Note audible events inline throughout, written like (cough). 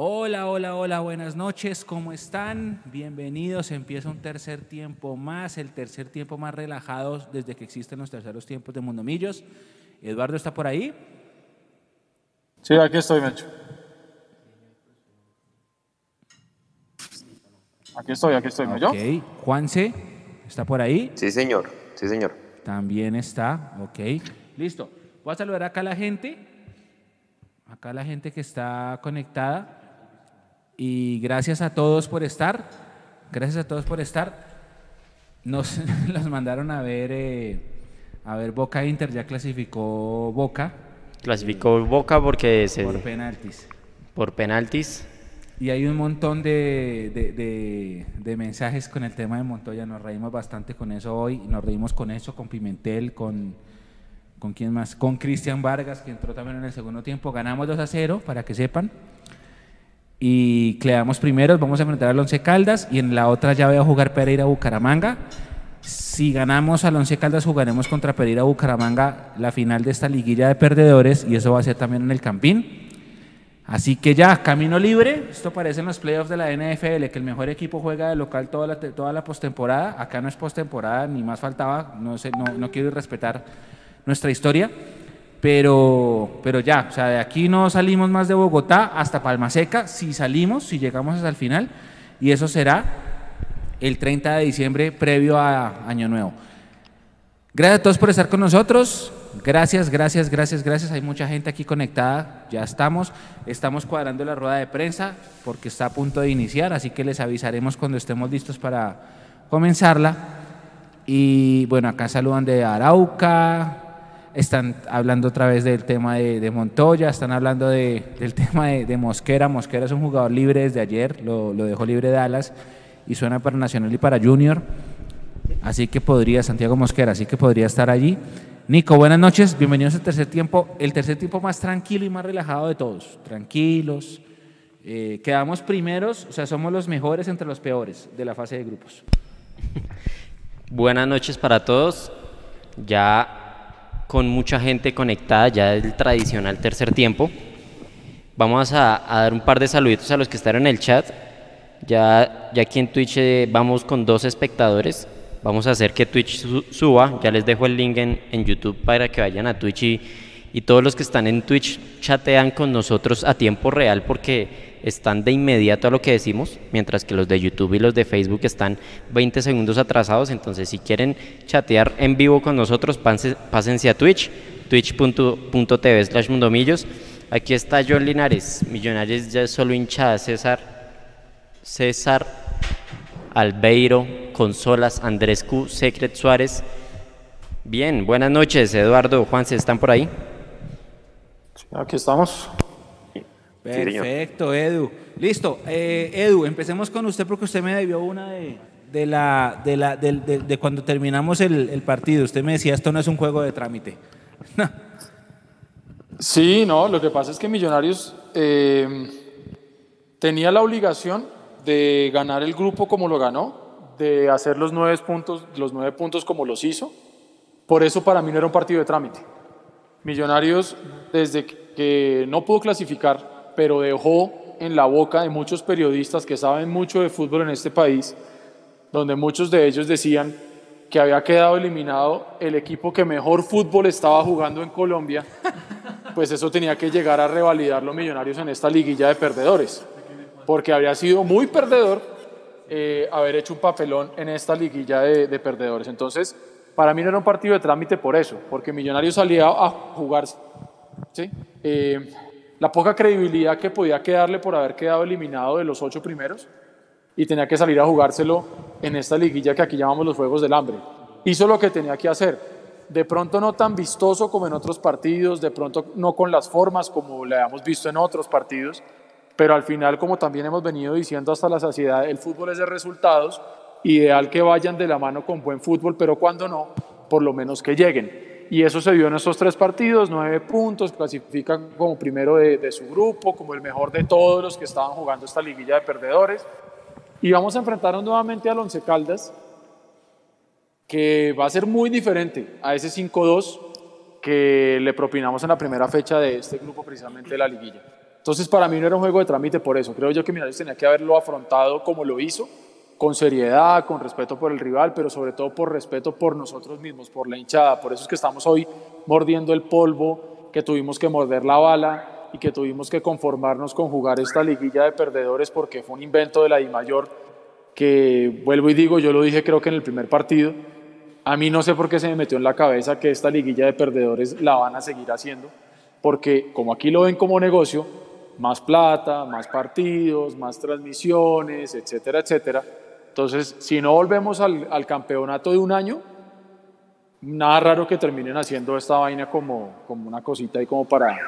Hola, hola, hola, buenas noches, ¿cómo están? Bienvenidos, empieza un tercer tiempo más, el tercer tiempo más relajado desde que existen los terceros tiempos de Mundomillos. Eduardo está por ahí. Sí, aquí estoy, Mencho. Aquí estoy, aquí estoy, ¿me yo? Ok, Juanse, ¿está por ahí? Sí, señor. Sí, señor. También está, ok. Listo. Voy a saludar acá a la gente, acá a la gente que está conectada. Y gracias a todos por estar. Gracias a todos por estar. Nos (laughs) los mandaron a ver, eh, a ver Boca Inter, ya clasificó Boca Clasificó Boca porque se, por penaltis. por penaltis. Y hay un montón de, de- de- de mensajes con el tema de Montoya. Nos reímos bastante con eso hoy. Nos reímos con eso, con Pimentel, con, con quién más, con Cristian Vargas, que entró también en el segundo tiempo. Ganamos 2 a 0, para que sepan. Y quedamos primeros. Vamos a enfrentar al Once Caldas. Y en la otra llave va a jugar Pereira Bucaramanga. Si ganamos al Once Caldas, jugaremos contra Pereira Bucaramanga la final de esta liguilla de perdedores. Y eso va a ser también en el Campín. Así que ya, camino libre. Esto parece en los playoffs de la NFL, que el mejor equipo juega de local toda la, toda postemporada. Acá no es postemporada, ni más faltaba. No, sé, no, no quiero irrespetar nuestra historia. Pero, pero ya, o sea, de aquí no salimos más de Bogotá hasta Palma Seca. Si salimos, si llegamos hasta el final. Y eso será el 30 de diciembre, previo a Año Nuevo. Gracias a todos por estar con nosotros. Gracias, gracias, gracias, gracias. Hay mucha gente aquí conectada. Ya estamos. Estamos cuadrando la rueda de prensa porque está a punto de iniciar, así que les avisaremos cuando estemos listos para comenzarla. Y bueno, acá saludan de Arauca. Están hablando otra vez del tema de, de Montoya, están hablando de- del (laughs) tema de, de Mosquera. Mosquera es un jugador libre desde ayer, lo, dejó libre Dallas y suena para Nacional y para Junior. Así que podría, Santiago Mosquera, así que podría estar allí. Nico, buenas noches, bienvenidos al tercer tiempo, el tercer tiempo más tranquilo y más relajado de todos. Tranquilos, eh, quedamos primeros, o sea, somos los mejores entre los peores de la fase de grupos. (laughs) Buenas noches para todos. Ya con mucha gente conectada, ya el tradicional tercer tiempo. Vamos a, dar un par de saluditos a los que están en el chat. Ya, ya aquí en Twitch eh, vamos con dos espectadores. Vamos a hacer que Twitch su- suba. Ya les dejo el link en, YouTube para que vayan a Twitch y todos los que están en Twitch chatean con nosotros a tiempo real porque están de inmediato a lo que decimos, mientras que los de YouTube y los de Facebook están 20 segundos atrasados. Entonces, si quieren chatear en vivo con nosotros, pásense a Twitch, twitch.tv slash mundomillos. Aquí está John Linares, Millonarios ya es solo hinchada, César, César Albeiro, Consolas, Andrés Q, Secret Suárez. Bien, buenas noches, Eduardo, Juanse, ¿están por ahí? Aquí estamos. Perfecto, Edu. Listo, eh, Edu, empecemos con usted porque usted me debió una de, de la, de, la, de- de cuando terminamos el, el partido. Usted me decía, esto no es un juego de trámite. (laughs) Sí, no, lo que pasa es que Millonarios eh, tenía la obligación de ganar el grupo como lo ganó, de hacer los nueve puntos, los nueve puntos como los hizo. Por eso para mí no era un partido de trámite. Millonarios, desde que no pudo clasificar, pero dejó en la boca de muchos periodistas que saben mucho de fútbol en este país, donde muchos de ellos decían que había quedado eliminado el equipo que mejor fútbol estaba jugando en Colombia, pues eso tenía que llegar a revalidar los millonarios en esta liguilla de perdedores, porque habría sido muy perdedor eh, haber hecho un papelón en esta liguilla de, de perdedores. Entonces, para mí no era un partido de trámite por eso, porque Millonarios salía a jugar ¿sí? Eh, la poca credibilidad que podía quedarle por haber quedado eliminado de los ocho primeros y tenía que salir a jugárselo en esta liguilla que aquí llamamos los Juegos del Hambre. Hizo lo que tenía que hacer. De pronto no tan vistoso como en otros partidos, de pronto no con las formas como le habíamos visto en otros partidos, pero al final, como también hemos venido diciendo hasta la saciedad, el fútbol es de resultados, ideal que vayan de la mano con buen fútbol, pero cuando no, por lo menos que lleguen. Y eso se vio en estos tres partidos, nueve puntos, clasifican como primero de, de su grupo, como el mejor de todos los que estaban jugando esta liguilla de perdedores. Y vamos a enfrentarnos nuevamente al Once Caldas, que va a ser muy diferente a ese 5-2 que le propinamos en la primera fecha de este grupo, precisamente de la liguilla. Entonces para mí no era un juego de trámite por eso. Creo yo que Millonarios tenía que haberlo afrontado como lo hizo, con seriedad, con respeto por el rival, pero sobre todo por respeto por nosotros mismos, por la hinchada. Por eso es que estamos hoy mordiendo el polvo, que tuvimos que morder la bala y que tuvimos que conformarnos con jugar esta liguilla de perdedores porque fue un invento de la I que vuelvo y digo, yo lo dije creo que en el primer partido, a mí no sé por qué se me metió en la cabeza que esta liguilla de perdedores la van a seguir haciendo, porque como aquí lo ven como negocio, más plata, más partidos, más transmisiones, etcétera, etcétera. Entonces, si no volvemos al, al campeonato de un año, nada raro que terminen haciendo esta vaina como, como una cosita y como para,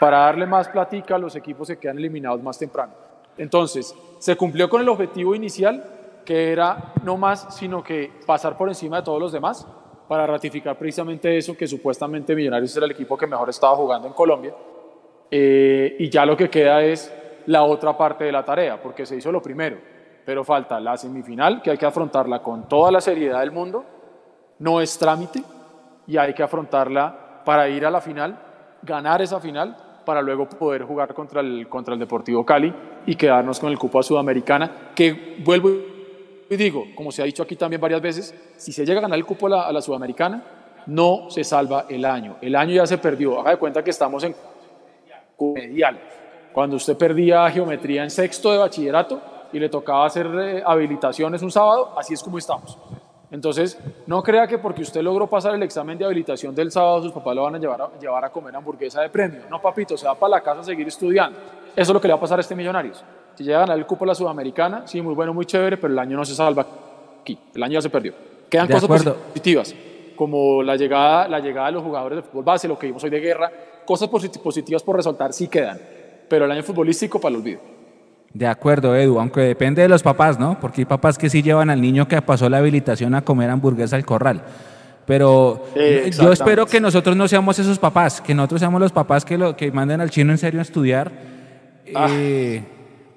para darle más platica a los equipos que quedan eliminados más temprano. Entonces, se cumplió con el objetivo inicial, que era no más, sino que pasar por encima de todos los demás para ratificar precisamente eso, que supuestamente Millonarios era el equipo que mejor estaba jugando en Colombia. Eh, y ya lo que queda es la otra parte de la tarea, porque se hizo lo primero, pero falta la semifinal, que hay que afrontarla con toda la seriedad del mundo, no es trámite, y hay que afrontarla para ir a la final, ganar esa final para luego poder jugar contra el, contra el Deportivo Cali y quedarnos con el cupo a Sudamericana, que vuelvo y digo, como se ha dicho aquí también varias veces, si se llega a ganar el cupo a la, a Sudamericana, no se salva el año. El año ya se perdió. Haga de cuenta que estamos en medial. Cuando usted perdía geometría en sexto de bachillerato y le tocaba hacer eh, habilitaciones un sábado, así es como estamos. Entonces, no crea que porque usted logró pasar el examen de habilitación del sábado, sus papás lo van a llevar a, llevar a comer hamburguesa de premio. No, papito, se va para la casa a seguir estudiando. Eso es lo que le va a pasar a este Millonarios. Si llega a ganar el cupo a la Sudamericana, sí, muy bueno, muy chévere, pero el año no se salva aquí. El año ya se perdió. Quedan De cosas acuerdo. positivas, como la llegada, la llegada de los jugadores de fútbol base, lo que vimos hoy de guerra. Cosas posit- positivas por resaltar sí quedan, pero el año futbolístico para el olvido. De acuerdo, Edu, aunque depende de los papás, ¿no? Porque hay papás que sí llevan al niño que pasó la habilitación a comer hamburguesa al corral. Pero yo espero que nosotros no seamos esos papás, que nosotros seamos los papás que, lo, que manden al chino en serio a estudiar eh,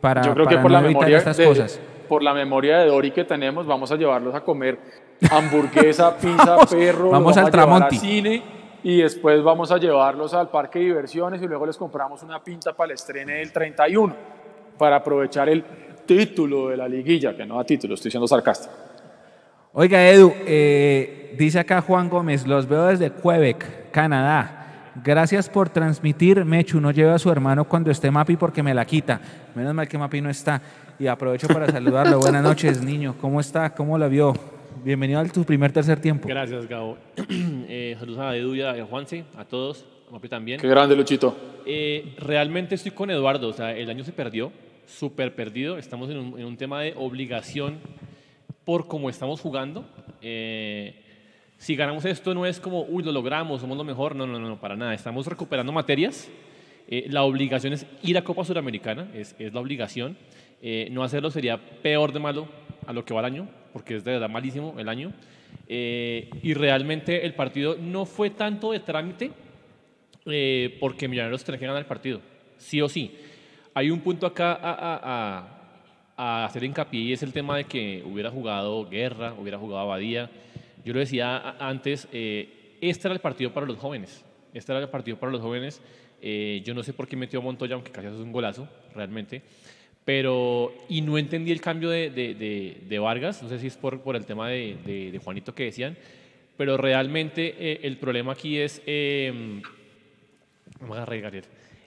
para, Ah, Yo creo para que por no la, evitar memoria estas de, cosas. por la memoria de Dori que tenemos, vamos a llevarlos a comer hamburguesa, (laughs) pizza, perro, vamos los al Tramonti. cine y después vamos a llevarlos al parque de diversiones y luego les compramos una pinta para el estreno del 31 para aprovechar el título de la liguilla, que no da título, estoy siendo sarcástico. Oiga, Edu, eh, dice acá Juan Gómez, los veo desde Quebec, Canadá. Gracias por transmitir. Mechu, no lleve a su hermano cuando esté Mapi porque me la quita. Menos mal que Mapi no está. Y aprovecho para saludarlo. Buenas (laughs) noches, niño. ¿Cómo está? ¿Cómo la vio? Bienvenido a tu primer tercer tiempo. Gracias, Gabo. (clears throat) Eh, saludos a Edu y a Juanse, a todos, a Mapi también. Qué grande, Luchito. Eh, realmente estoy con Eduardo, o sea, el año se perdió, súper perdido. Estamos en un, en un tema de obligación por cómo estamos jugando. Eh, si ganamos esto no es como, uy, lo logramos, somos lo mejor. No, no, no, no, para nada. Estamos recuperando materias. Eh, la obligación es ir a Copa Suramericana, es, es la obligación. Eh, no hacerlo sería peor de malo a lo que va el año, porque es de verdad malísimo el año. Eh, y realmente el partido no fue tanto de trámite, eh, porque Millonarios tiene que ganar el partido, sí o sí. Hay un punto acá a, a- a- a hacer hincapié y es el tema de que hubiera jugado Guerra, hubiera jugado Abadía. Yo lo decía antes, eh, este era el partido para los jóvenes. Este era el partido para los jóvenes. Eh, yo no sé por qué metió a Montoya, aunque casi hace un golazo, realmente. Pero, y no entendí el cambio de, de- de- de Vargas, no sé si es por, por el tema de Juanito que decían, pero realmente eh, el problema aquí es... eh, Gabriel.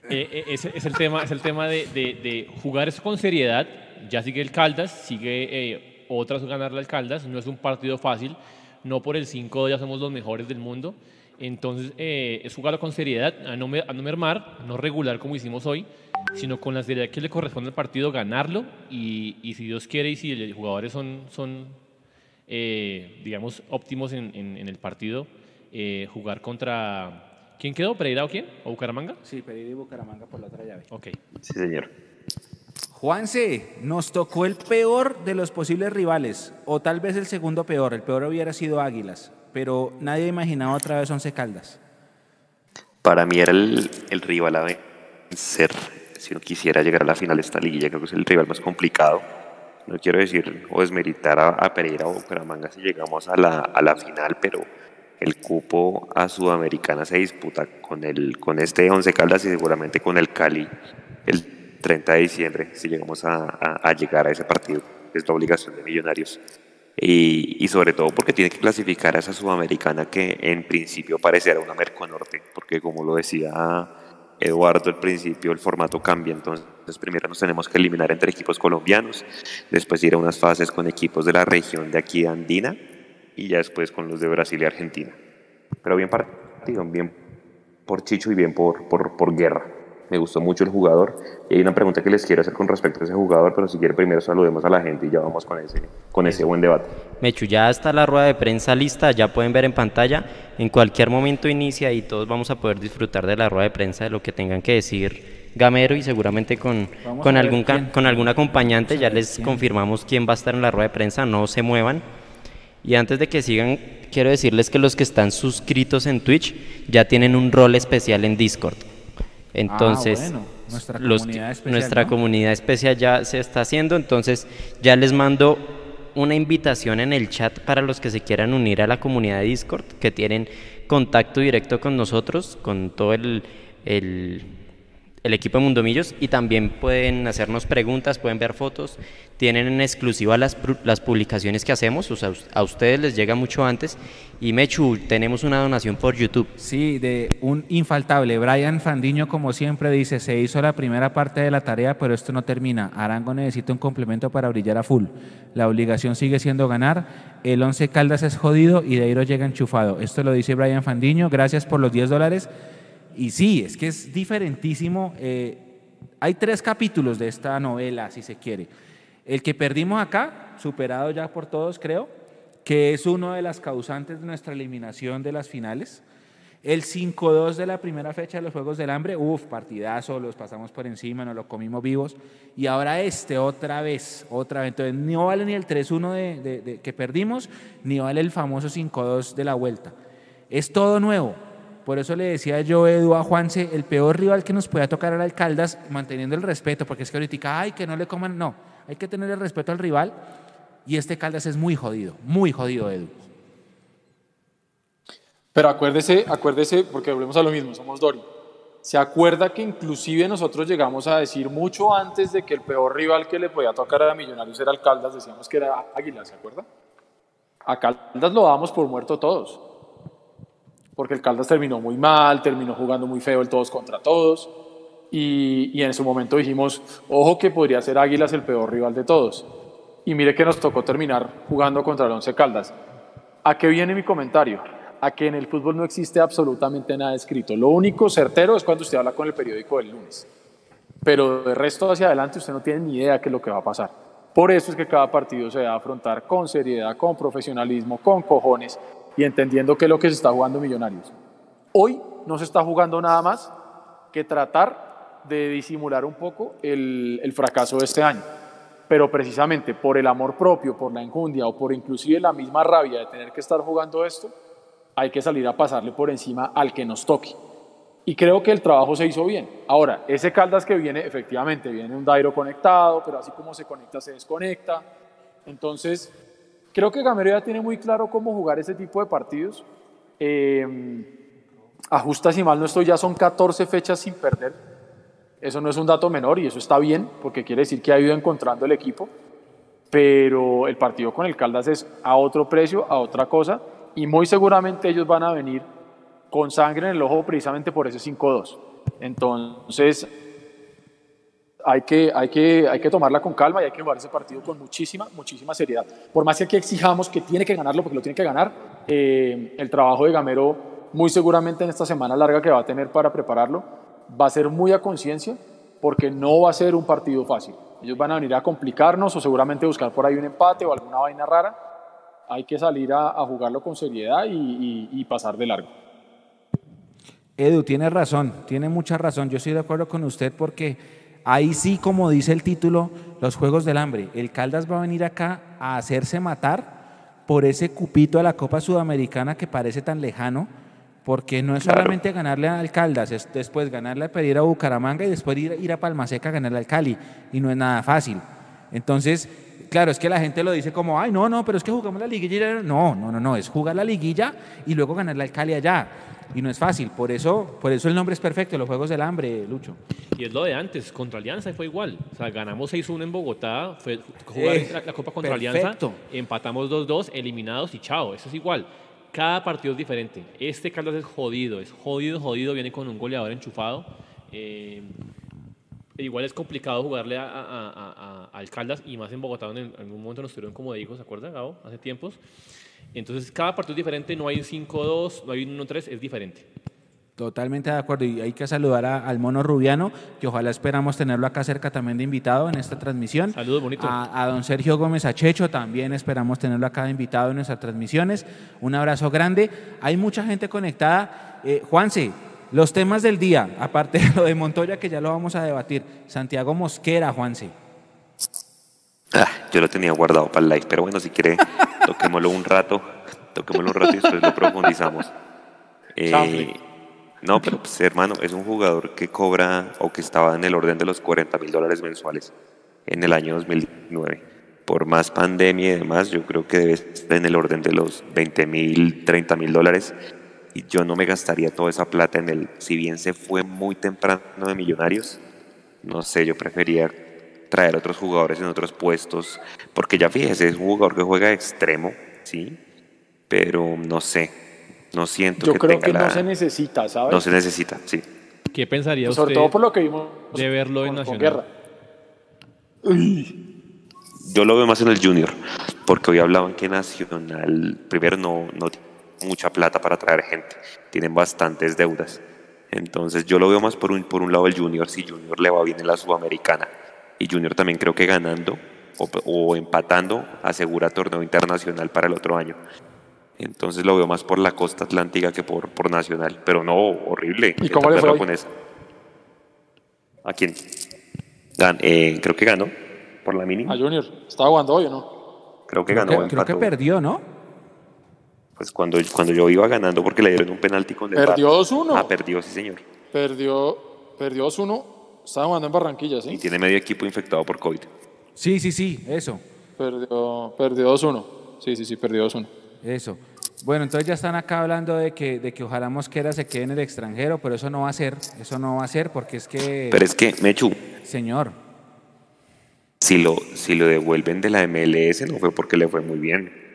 Eh, eh, es, el tema, es el tema de, jugar eso con seriedad. Ya sigue el Caldas, sigue eh, otras ganarle al Caldas. No es un partido fácil. No por el 5 ya somos los mejores del mundo. Entonces es jugarlo con seriedad, a no, mermar, no regular como hicimos hoy, sino con la seriedad que le corresponde al partido, ganarlo. Y, si Dios quiere y si los jugadores son, digamos, óptimos en, el partido, jugar contra... ¿Quién quedó? ¿Pereira o quién? ¿O Bucaramanga? Sí, pedí Bucaramanga por la otra llave. Ok. Sí, señor. Juanse, nos tocó el peor de los posibles rivales, o tal vez el segundo peor. El peor hubiera sido Águilas, pero nadie imaginaba otra vez Once Caldas. Para mí era el, el rival a vencer. Si uno quisiera llegar a la final de esta liguilla, creo que es el rival más complicado. No quiero decir o desmeritar a, a Pereira o Bucaramanga si llegamos a la, a la final, pero el cupo a Sudamericana se disputa con, el, con este Once Caldas y seguramente con el Cali el 30 de diciembre, si llegamos a, llegar a ese partido, es la obligación de Millonarios. Y, y, sobre todo porque tiene que clasificar a esa sudamericana que en principio parecerá una Merconorte, porque como lo decía Eduardo al principio, el formato cambia, entonces primero nos tenemos que eliminar entre equipos colombianos, después ir a unas fases con equipos de la región de aquí de Andina y ya después con los de Brasil y Argentina. Pero bien partido, bien por Chicho y bien por, por, por Guerra me gustó mucho el jugador. Y hay una pregunta que les quiero hacer con respecto a ese jugador, pero si quiere primero saludemos a la gente y ya vamos con ese, con ese buen debate. Mechu, ya está la rueda de prensa lista, ya pueden ver en pantalla. En cualquier momento inicia y todos vamos a poder disfrutar de la rueda de prensa, de lo que tengan que decir Gamero y seguramente con, con, algún, con algún acompañante. Ya les confirmamos quién va a estar en la rueda de prensa, no se muevan. Y antes de que sigan, quiero decirles que los que están suscritos en Twitch ya tienen un rol especial en Discord. Entonces, ah, bueno. nuestra, los, comunidad especial, nuestra ¿no? comunidad especial ya se está haciendo, entonces ya les mando una invitación en el chat para los que se quieran unir a la comunidad de Discord, que tienen contacto directo con nosotros, con todo el, el, el equipo de Mundomillos y también pueden hacernos preguntas, pueden ver fotos, tienen en exclusiva las, las publicaciones que hacemos, o sea, a ustedes les llega mucho antes. Y Mechu, tenemos una donación por YouTube. Sí, de un infaltable. Brian Fandiño, como siempre, dice, se hizo la primera parte de la tarea, pero esto no termina. Arango necesita un complemento para brillar a full. La obligación sigue siendo ganar. El 11 Caldas es jodido y Deiro llega enchufado. Esto lo dice Brian Fandiño. Gracias por los 10 dólares. Y sí, es que es diferentísimo. Eh, hay tres capítulos de esta novela, si se quiere. El que perdimos acá, superado ya por todos, creo, que es uno de las causantes de nuestra eliminación de las finales. El 5-2 de la primera fecha de los Juegos del Hambre, uff, partidazo, los pasamos por encima, nos lo comimos vivos. Y ahora este, otra vez, otra vez. Entonces, no vale ni el 3-1 de, de, que perdimos, ni vale el famoso 5-2 de la vuelta. Es todo nuevo. Por eso le decía yo, Edu, a Juanse, el peor rival que nos pueda tocar a la Caldas, manteniendo el respeto, porque es que ahorita, ay, que no le coman, no, hay que tener el respeto al rival. Y este Caldas es muy jodido, muy jodido, Edu. Pero acuérdese, acuérdese, porque volvemos a lo mismo, somos Dori. Se acuerda que inclusive nosotros llegamos a decir mucho antes de que el peor rival que le podía tocar a Millonarios era el Caldas, decíamos que era Águila, ¿se acuerda? A Caldas lo dábamos por muerto todos. Porque el Caldas terminó muy mal, terminó jugando muy feo el todos contra todos. Y, en su momento dijimos, ojo que podría ser Águilas el peor rival de todos. Y mire que nos tocó terminar jugando contra el Once Caldas. ¿A qué viene mi comentario? A que en el fútbol no existe absolutamente nada escrito. Lo único certero es cuando usted habla con el periódico del lunes. Pero de resto hacia adelante usted no tiene ni idea qué es lo que va a pasar. Por eso es que cada partido se debe afrontar con seriedad, con profesionalismo, con cojones y entendiendo qué es lo que se está jugando Millonarios. Hoy no se está jugando nada más que tratar de disimular un poco el, fracaso de este año pero precisamente por el amor propio, por la enjundia o por inclusive la misma rabia de tener que estar jugando esto, hay que salir a pasarle por encima al que nos toque. Y creo que el trabajo se hizo bien. Ahora, ese Caldas que viene, efectivamente, viene un Dairo conectado, pero así como se conecta, se desconecta. Entonces, creo que Gamero ya tiene muy claro cómo jugar ese tipo de partidos. Eh, ajusta, si mal no estoy, ya son 14 fechas sin perder eso no es un dato menor y eso está bien porque quiere decir que ha ido encontrando el equipo, pero el partido con el Caldas es a otro precio, a otra cosa y muy seguramente ellos van a venir con sangre en el ojo precisamente por ese 5-2. Entonces hay que, hay, que, hay que tomarla con calma y hay que jugar ese partido con muchísima, muchísima seriedad. Por más que exijamos que tiene que ganarlo porque lo tiene que ganar, eh, el trabajo de Gamero muy seguramente en esta semana larga que va a tener para prepararlo va a ser muy a conciencia porque no va a ser un partido fácil. Ellos van a venir a complicarnos o seguramente buscar por ahí un empate o alguna vaina rara. Hay que salir a, jugarlo con seriedad y, y, y, pasar de largo. Edu, tiene razón, tiene mucha razón. Yo estoy de acuerdo con usted porque ahí sí, como dice el título, los Juegos del Hambre. El Caldas va a venir acá a hacerse matar por ese cupito a la Copa Sudamericana que parece tan lejano porque no es claro. solamente ganarle a Alcaldas, es después ganarle a pedir a Bucaramanga y después ir, ir a Palmaseca a ganarle al Cali, y no es nada fácil. Entonces, claro, es que la gente lo dice como, ay, no, no, pero es que jugamos la liguilla. No, no, no, no, es jugar la liguilla y luego ganarle al Cali allá. Y no es fácil. Por eso, por eso el nombre es perfecto, los Juegos del Hambre, Lucho. Y es lo de antes, contra Alianza fue igual. O sea, ganamos 6-1 en Bogotá, fue jugar Eh, la, la Copa contra perfecto. Alianza, empatamos 2-2, eliminados y chao, eso es igual. Cada partido es diferente. Este Caldas es jodido, es jodido, jodido, viene con un goleador enchufado. Eh, igual es complicado jugarle a, a- a- a- al Caldas y más en Bogotá, donde en algún momento nos tuvieron como de hijos, ¿se acuerda, Gabo? Hace tiempos. Entonces, cada partido es diferente, no hay un 5-2, no hay un 1-3, es diferente. Totalmente de acuerdo. Y hay que saludar a- al mono Rubiano, que ojalá esperamos tenerlo acá cerca también de invitado en esta transmisión. Saludos, bonito. A, a don Sergio Gómez Achecho también esperamos tenerlo acá de invitado en nuestras transmisiones. Un abrazo grande. Hay mucha gente conectada. Eh, Juanse, los temas del día, aparte de lo de Montoya, que ya lo vamos a debatir. Santiago Mosquera, Juanse. Ah, yo lo tenía guardado para el live, pero bueno, si quiere, (laughs) toquémoslo un rato, toquémoslo un rato y después lo profundizamos. Eh, no, pero pues, hermano, es un jugador que cobra o que estaba en el orden de los 40 mil dólares mensuales en el año 2009. Por más pandemia y demás, yo creo que debe estar en el orden de los 20 mil, 30 mil dólares. Y yo no me gastaría toda esa plata en él. Si bien se fue muy temprano de Millonarios, no sé, yo prefería traer otros jugadores en otros puestos, porque ya fíjese, es un jugador que juega de extremo, sí, pero no sé, no siento Yo que creo tenga que la... no se necesita, ¿sabes? no se necesita, sí. ¿Qué pensaría Sobre usted todo por lo que vimos de verlo en Nacional? Guerra. Yo lo veo más en el Junior, porque hoy hablaban que Nacional, primero, no, no tiene mucha plata para traer gente, tienen bastantes deudas. Entonces yo lo veo más por un, por un lado el Junior, si Junior le va bien en la Sudamericana. Y Junior también creo que ganando o, o empatando asegura torneo internacional para el otro año. Entonces lo veo más por la costa atlántica que por, por Nacional. Pero no, horrible. ¿Y cómo le fue con esa. ¿A quién? Gan- eh, creo que ganó por la mínima. A Junior. ¿Estaba jugando hoy o no? Creo que Creo ganó. que, creo que perdió, ¿no? Pues cuando, cuando yo iba ganando porque le dieron un penalti con el Perdió VAR. 2-1. Ah, perdió, sí, señor. Perdió, perdió 2-1. Estaba jugando en Barranquilla, Y ¿sí? tiene medio equipo infectado por COVID. Sí, sí, sí, eso. Perdió, perdió 2-1. Sí, sí, sí, perdió 2-1. Eso. Bueno, entonces ya están acá hablando de que, de que ojalá Mosquera se quede en el extranjero, pero eso no va a ser, eso no va a ser porque es que, Pero es que, Mechu, señor, si lo, si lo devuelven de la MLS no fue porque le fue muy bien.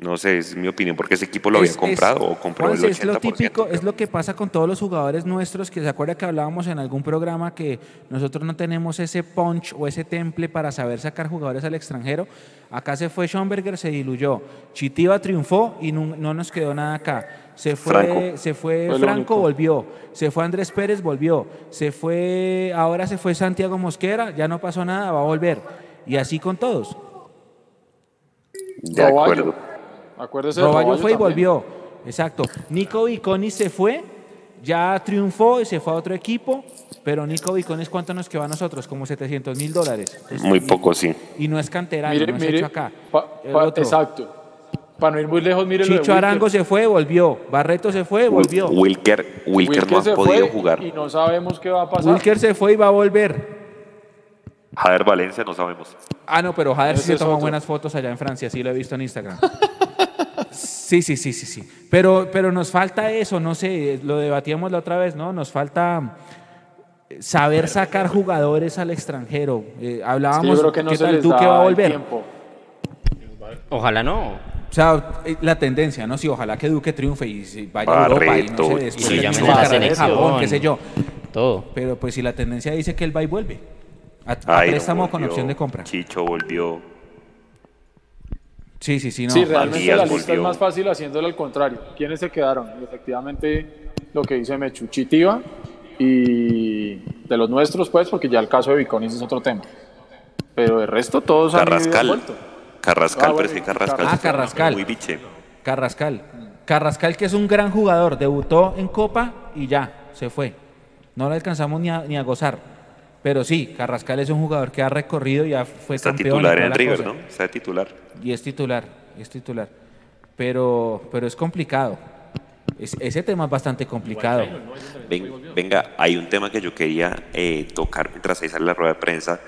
No sé, es mi opinión, porque ese equipo lo Es- había comprado es- o compró Juanse, el 80%. es lo típico, es lo que pasa con todos los jugadores nuestros, que se acuerda que hablábamos en algún programa que nosotros no tenemos ese punch o ese temple para saber sacar jugadores al extranjero. Acá se fue Schomberger, se diluyó. Chitiva triunfó y no, no nos quedó nada acá. Se fue Franco. se fue Franco, volvió. Se fue Andrés Pérez, volvió. Se fue, ahora se fue Santiago Mosquera, ya no pasó nada, va a volver. Y así con todos. De acuerdo. Acuérdese de Roballo fue y volvió. Exacto. Nico Viconi se fue, ya triunfó y se fue a otro equipo, pero Nico Viconis, ¿cuánto nos quedó a nosotros? Como 700 mil dólares. Muy poco, sí. Y no es canterano, Mire, no es mire. hecho acá. pa- El pa- otro. exacto. Para no ir muy lejos, mire lo de Chicho. Arango se fue, volvió. Barreto se fue, volvió. Wilker, Wilker, no ha podido jugar. Y no sabemos qué va a pasar. Wilker se fue y va a volver. Jader Valencia, no sabemos. Ah, no, pero Jader sí se toma otro. buenas fotos allá en Francia, sí lo he visto en Instagram. (laughs) Sí, sí, sí, sí, sí. Pero, pero nos falta eso, no sé, lo debatíamos la otra vez, ¿no? Nos falta eh, saber sacar jugadores al extranjero. Eh, Sí, hablábamos, yo creo que no ¿qué se tal les Duque da va a el volver? tiempo. Ojalá no. O sea, eh, la tendencia, ¿no? Sí, ojalá que Duque triunfe y se vaya a Europa y no se y después la en Japón, qué sé yo. Todo. Pero pues si la tendencia dice que él va y vuelve. A, a Iron préstamo con volvió, opción de compra. Chicho volvió. Sí, sí, sí, no. sí, realmente Matías la lista es más fácil haciéndolo al contrario. ¿Quiénes se quedaron? Y efectivamente, lo que dice Mechu, Chitiva y de los nuestros, pues, porque ya el caso de Viconis es otro tema. Pero de resto, todos y han Carrascal. vuelto. Carrascal, Ah, bueno, Carrascal. Ah, Carrascal. Muy biche. Carrascal. Carrascal, que es un gran jugador, debutó en Copa y ya, se fue. No lo alcanzamos ni a, ni a gozar. Pero sí, Carrascal es un jugador que ha recorrido y ya fue Está campeón. titular en la River, cosa. ¿no? Está de titular. Y es titular, es titular. Pero, pero es complicado. Es- ese tema es bastante complicado. Ven- venga, hay un tema que yo quería eh, tocar mientras ahí sale la rueda de prensa.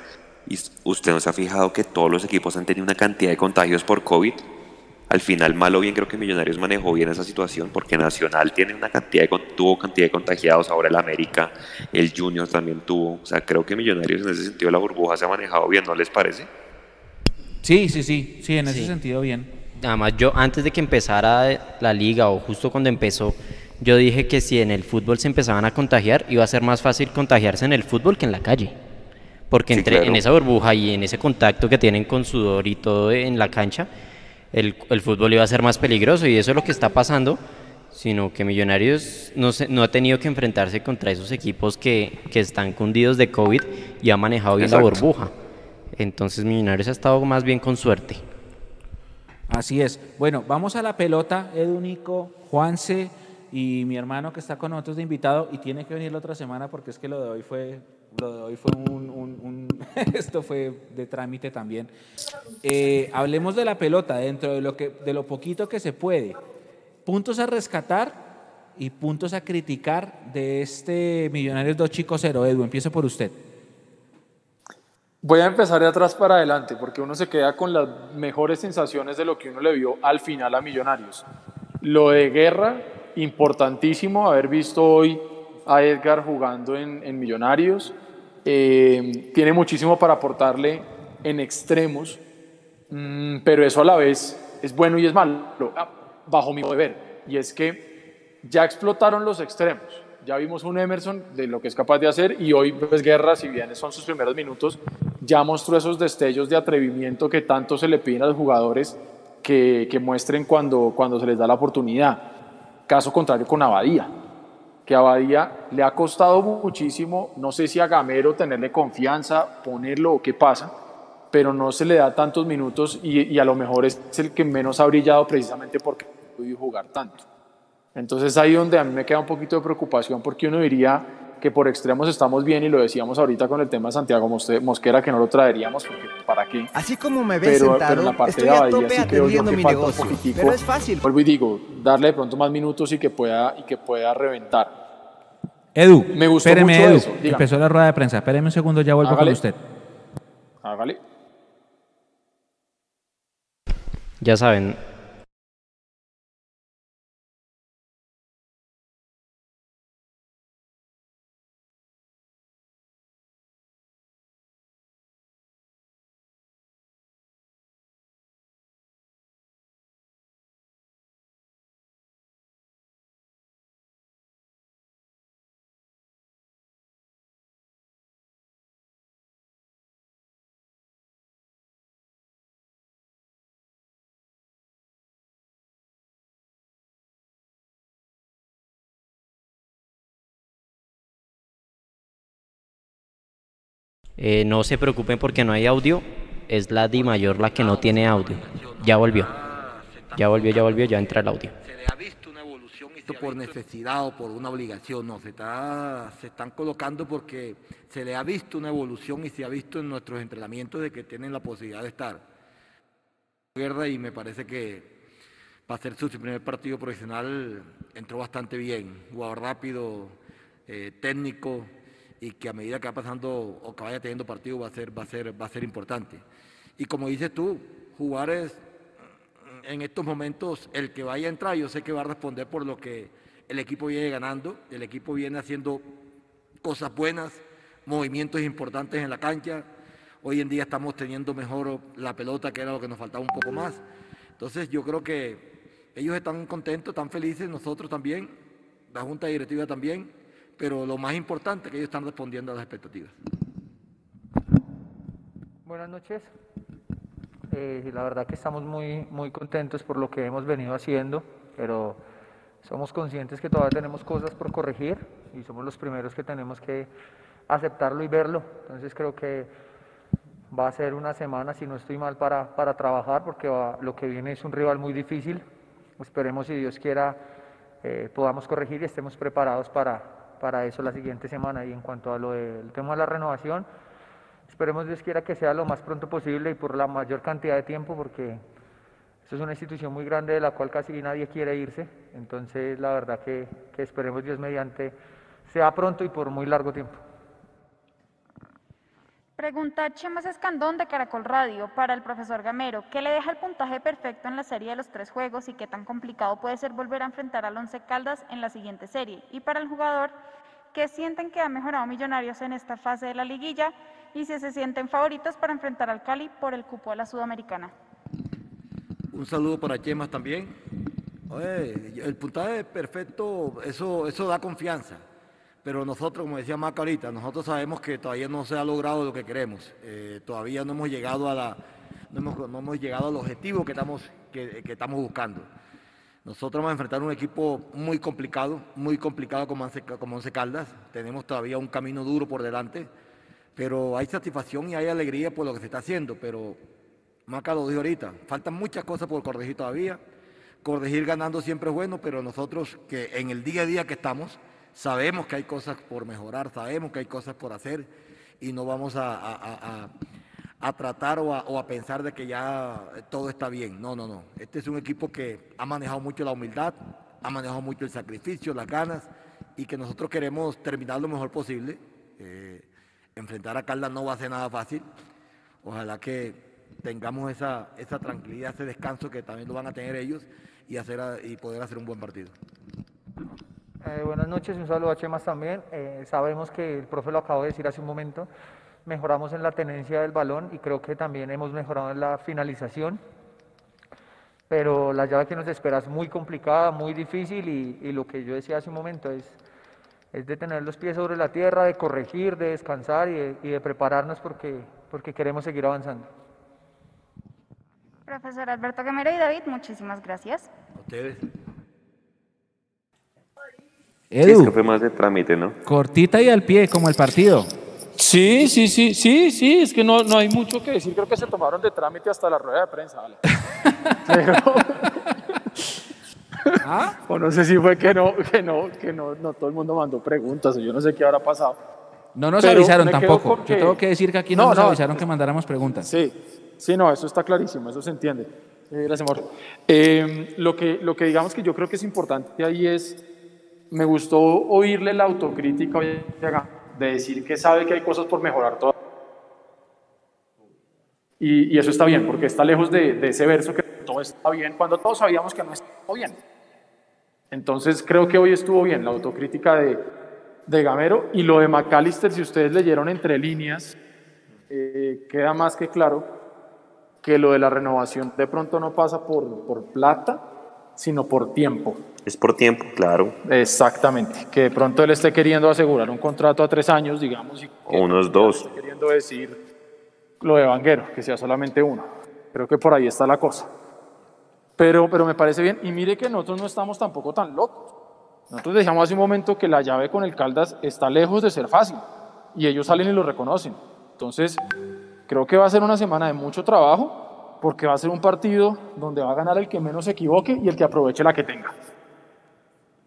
Y usted no se ha fijado que todos los equipos han tenido una cantidad de contagios por COVID. Al final, mal o bien, creo que Millonarios manejó bien esa situación porque Nacional tiene una cantidad de, tuvo cantidad de contagiados, ahora el América, el Junior también tuvo. O sea, creo que Millonarios en ese sentido la burbuja se ha manejado bien, ¿no les parece? Sí, sí, sí, sí, en ese sentido bien. Además, yo antes de que empezara la liga o justo cuando empezó, yo dije que si en el fútbol se empezaban a contagiar, iba a ser más fácil contagiarse en el fútbol que en la calle. Porque entre, en esa burbuja y en ese contacto que tienen con sudor y todo en la cancha, el, el, fútbol iba a ser más peligroso y eso es lo que está pasando, sino que Millonarios no, se, no ha tenido que enfrentarse contra esos equipos que, que están cundidos de COVID y ha manejado bien la burbuja. Entonces Millonarios ha estado más bien con suerte. Así es. Bueno, vamos a la pelota, Edunico, Juanse y mi hermano que está con nosotros de invitado y tiene que venir la otra semana porque es que lo de hoy fue lo de hoy fue un, (laughs) esto fue de trámite también. Eh, hablemos de la pelota dentro de lo que de lo poquito que se puede. Puntos a rescatar y puntos a criticar de este Millonarios dos chicos cero. Edu, empiezo por usted. Voy a empezar de atrás para adelante porque uno se queda con las mejores sensaciones de lo que uno le vio al final a Millonarios. Lo de Guerra, importantísimo haber visto hoy a Edgar jugando en, Millonarios. Eh, tiene muchísimo para aportarle en extremos, mm, pero eso a la vez es bueno y es malo, ah, bajo mi modo de ver. Y es que ya explotaron los extremos. Ya vimos un Emerson de lo que es capaz de hacer y hoy pues Guerra, si bien son sus primeros minutos, ya mostró esos destellos de atrevimiento que tanto se le piden a los jugadores que, que muestren cuando, cuando se les da la oportunidad. Caso contrario con Abadía que a Abadía le ha costado muchísimo, no sé si a Gamero tenerle confianza, ponerlo o qué pasa, pero no se le da tantos minutos y, a lo mejor es el que menos ha brillado precisamente porque no podido jugar tanto. Entonces ahí donde a mí me queda un poquito de preocupación porque uno diría que por extremos estamos bien y lo decíamos ahorita con el tema de Santiago Mosquera que no lo traeríamos porque para qué. Así como me ves pero, sentado, en la parte de Abadía sí creo yo que falta negocio, un Pero es fácil. Vuelvo y digo, darle de pronto más minutos y que pueda y que pueda reventar. Edu, me gustó espéreme, mucho Edu. Eso, Empezó la rueda de prensa. Espéreme un segundo, ya vuelvo con usted. Hágale. Ya saben, Eh, no se preocupen porque no hay audio. Es la Di mayor la que no tiene audio. Ya volvió. Ya volvió, ya volvió, ya entra el audio. Se le ha visto una evolución por necesidad o por una obligación, no, se, está, se están colocando porque se le ha visto una evolución y se ha visto en nuestros entrenamientos de que tienen la posibilidad de estar. Y me parece que para ser su primer partido profesional entró bastante bien, jugador rápido, eh, técnico, y que a medida que va pasando o que vaya teniendo partido va a ser, va a ser, va a ser importante. Y como dices tú, jugar es en estos momentos el que vaya a entrar, yo sé que va a responder por lo que el equipo viene ganando, el equipo viene haciendo cosas buenas, movimientos importantes en la cancha. Hoy en día estamos teniendo mejor la pelota, que era lo que nos faltaba un poco más. Entonces yo creo que ellos están contentos, están felices, nosotros también, la Junta Directiva también pero lo más importante es que ellos están respondiendo a las expectativas. Buenas noches. Eh, la verdad que estamos muy, muy contentos por lo que hemos venido haciendo, pero somos conscientes que todavía tenemos cosas por corregir y somos los primeros que tenemos que aceptarlo y verlo. Entonces creo que va a ser una semana, si no estoy mal, para, para trabajar, porque lo que viene es un rival muy difícil. Esperemos, si Dios quiera, eh, podamos corregir y estemos preparados para, para eso la siguiente semana. Y en cuanto a lo del tema de la renovación, esperemos Dios quiera que sea lo más pronto posible y por la mayor cantidad de tiempo, porque esto es una institución muy grande de la cual casi nadie quiere irse. Entonces, la verdad que, que esperemos Dios mediante sea pronto y por muy largo tiempo. Pregunta Chemas Escandón de Caracol Radio para el profesor Gamero. ¿Qué le deja el puntaje perfecto en la serie de los tres juegos y qué tan complicado puede ser volver a enfrentar al Once Caldas en la siguiente serie? Y para el jugador, ¿qué sienten que ha mejorado Millonarios en esta fase de la liguilla y si se sienten favoritos para enfrentar al Cali por el cupo de la Sudamericana? Un saludo para Chemas también. el puntaje perfecto, eso, eso da confianza pero nosotros, como decía Maca ahorita, nosotros sabemos que todavía no se ha logrado lo que queremos, eh, todavía no hemos llegado a la, no hemos, llegado al objetivo que estamos, que, estamos buscando. Nosotros vamos a enfrentar un equipo muy complicado, muy complicado como Once, como Once Caldas, tenemos todavía un camino duro por delante, pero hay satisfacción y hay alegría por lo que se está haciendo, pero Maca lo dijo ahorita, faltan muchas cosas por corregir todavía, corregir ganando siempre es bueno, pero nosotros que en el día a día que estamos, Sabemos que hay cosas por mejorar, sabemos que hay cosas por hacer y no vamos a, tratar o, a, pensar de que ya todo está bien. No, no, no. Este es un equipo que ha manejado mucho la humildad, ha manejado mucho el sacrificio, las ganas y que nosotros queremos terminar lo mejor posible. Eh, enfrentar a Caldas no va a ser nada fácil. Ojalá que tengamos esa, esa tranquilidad, ese descanso que también lo van a tener ellos y, hacer, y poder hacer un buen partido. Eh, buenas noches, un saludo a Chemas también. Eh, sabemos que el profe lo acabo de decir hace un momento, mejoramos en la tenencia del balón y creo que también hemos mejorado en la finalización, pero la llave que nos espera es muy complicada, muy difícil y, lo que yo decía hace un momento es, es de tener los pies sobre la tierra, de corregir, de descansar y de, prepararnos porque, porque queremos seguir avanzando. Profesor Alberto Gamera y David, muchísimas gracias. A ustedes. Edu, que fue más de trámite, ¿no? Cortita y al pie, como el partido. Sí, sí, sí, sí, sí, es que no, no hay mucho que decir, creo que se tomaron de trámite hasta la rueda de prensa, ¿vale? Pero... (laughs) ¿Ah? O no sé si fue que no, que no, que no, no todo el mundo mandó preguntas, o yo no sé qué habrá pasado. No nos avisaron tampoco. Yo tengo que decir que aquí no, nos avisaron que mandáramos preguntas. Sí, sí, no, eso está clarísimo, eso se entiende. Eh, gracias, amor. Eh, lo, que, lo que digamos que yo creo que es importante ahí es me gustó oírle la autocrítica de decir que sabe que hay cosas por mejorar todo. Y, eso está bien, porque está lejos de, ese verso que todo está bien, cuando todos sabíamos que no estaba bien. Entonces creo que hoy estuvo bien la autocrítica de, de Gamero y lo de McAllister, si ustedes leyeron entre líneas, eh, queda más que claro que lo de la renovación de pronto no pasa por, por plata, sino por tiempo. Es por tiempo, claro. Exactamente, que de pronto él esté queriendo asegurar un contrato a tres años, digamos. Y o unos dos. Esté queriendo decir lo de Vanguero, que sea solamente uno. Creo que por ahí está la cosa. Pero, pero me parece bien. Y mire que nosotros no estamos tampoco tan locos. Nosotros dejamos hace un momento que la llave con el Caldas está lejos de ser fácil. Y ellos salen y lo reconocen. Entonces, creo que va a ser una semana de mucho trabajo porque va a ser un partido donde va a ganar el que menos se equivoque y el que aproveche la que tenga.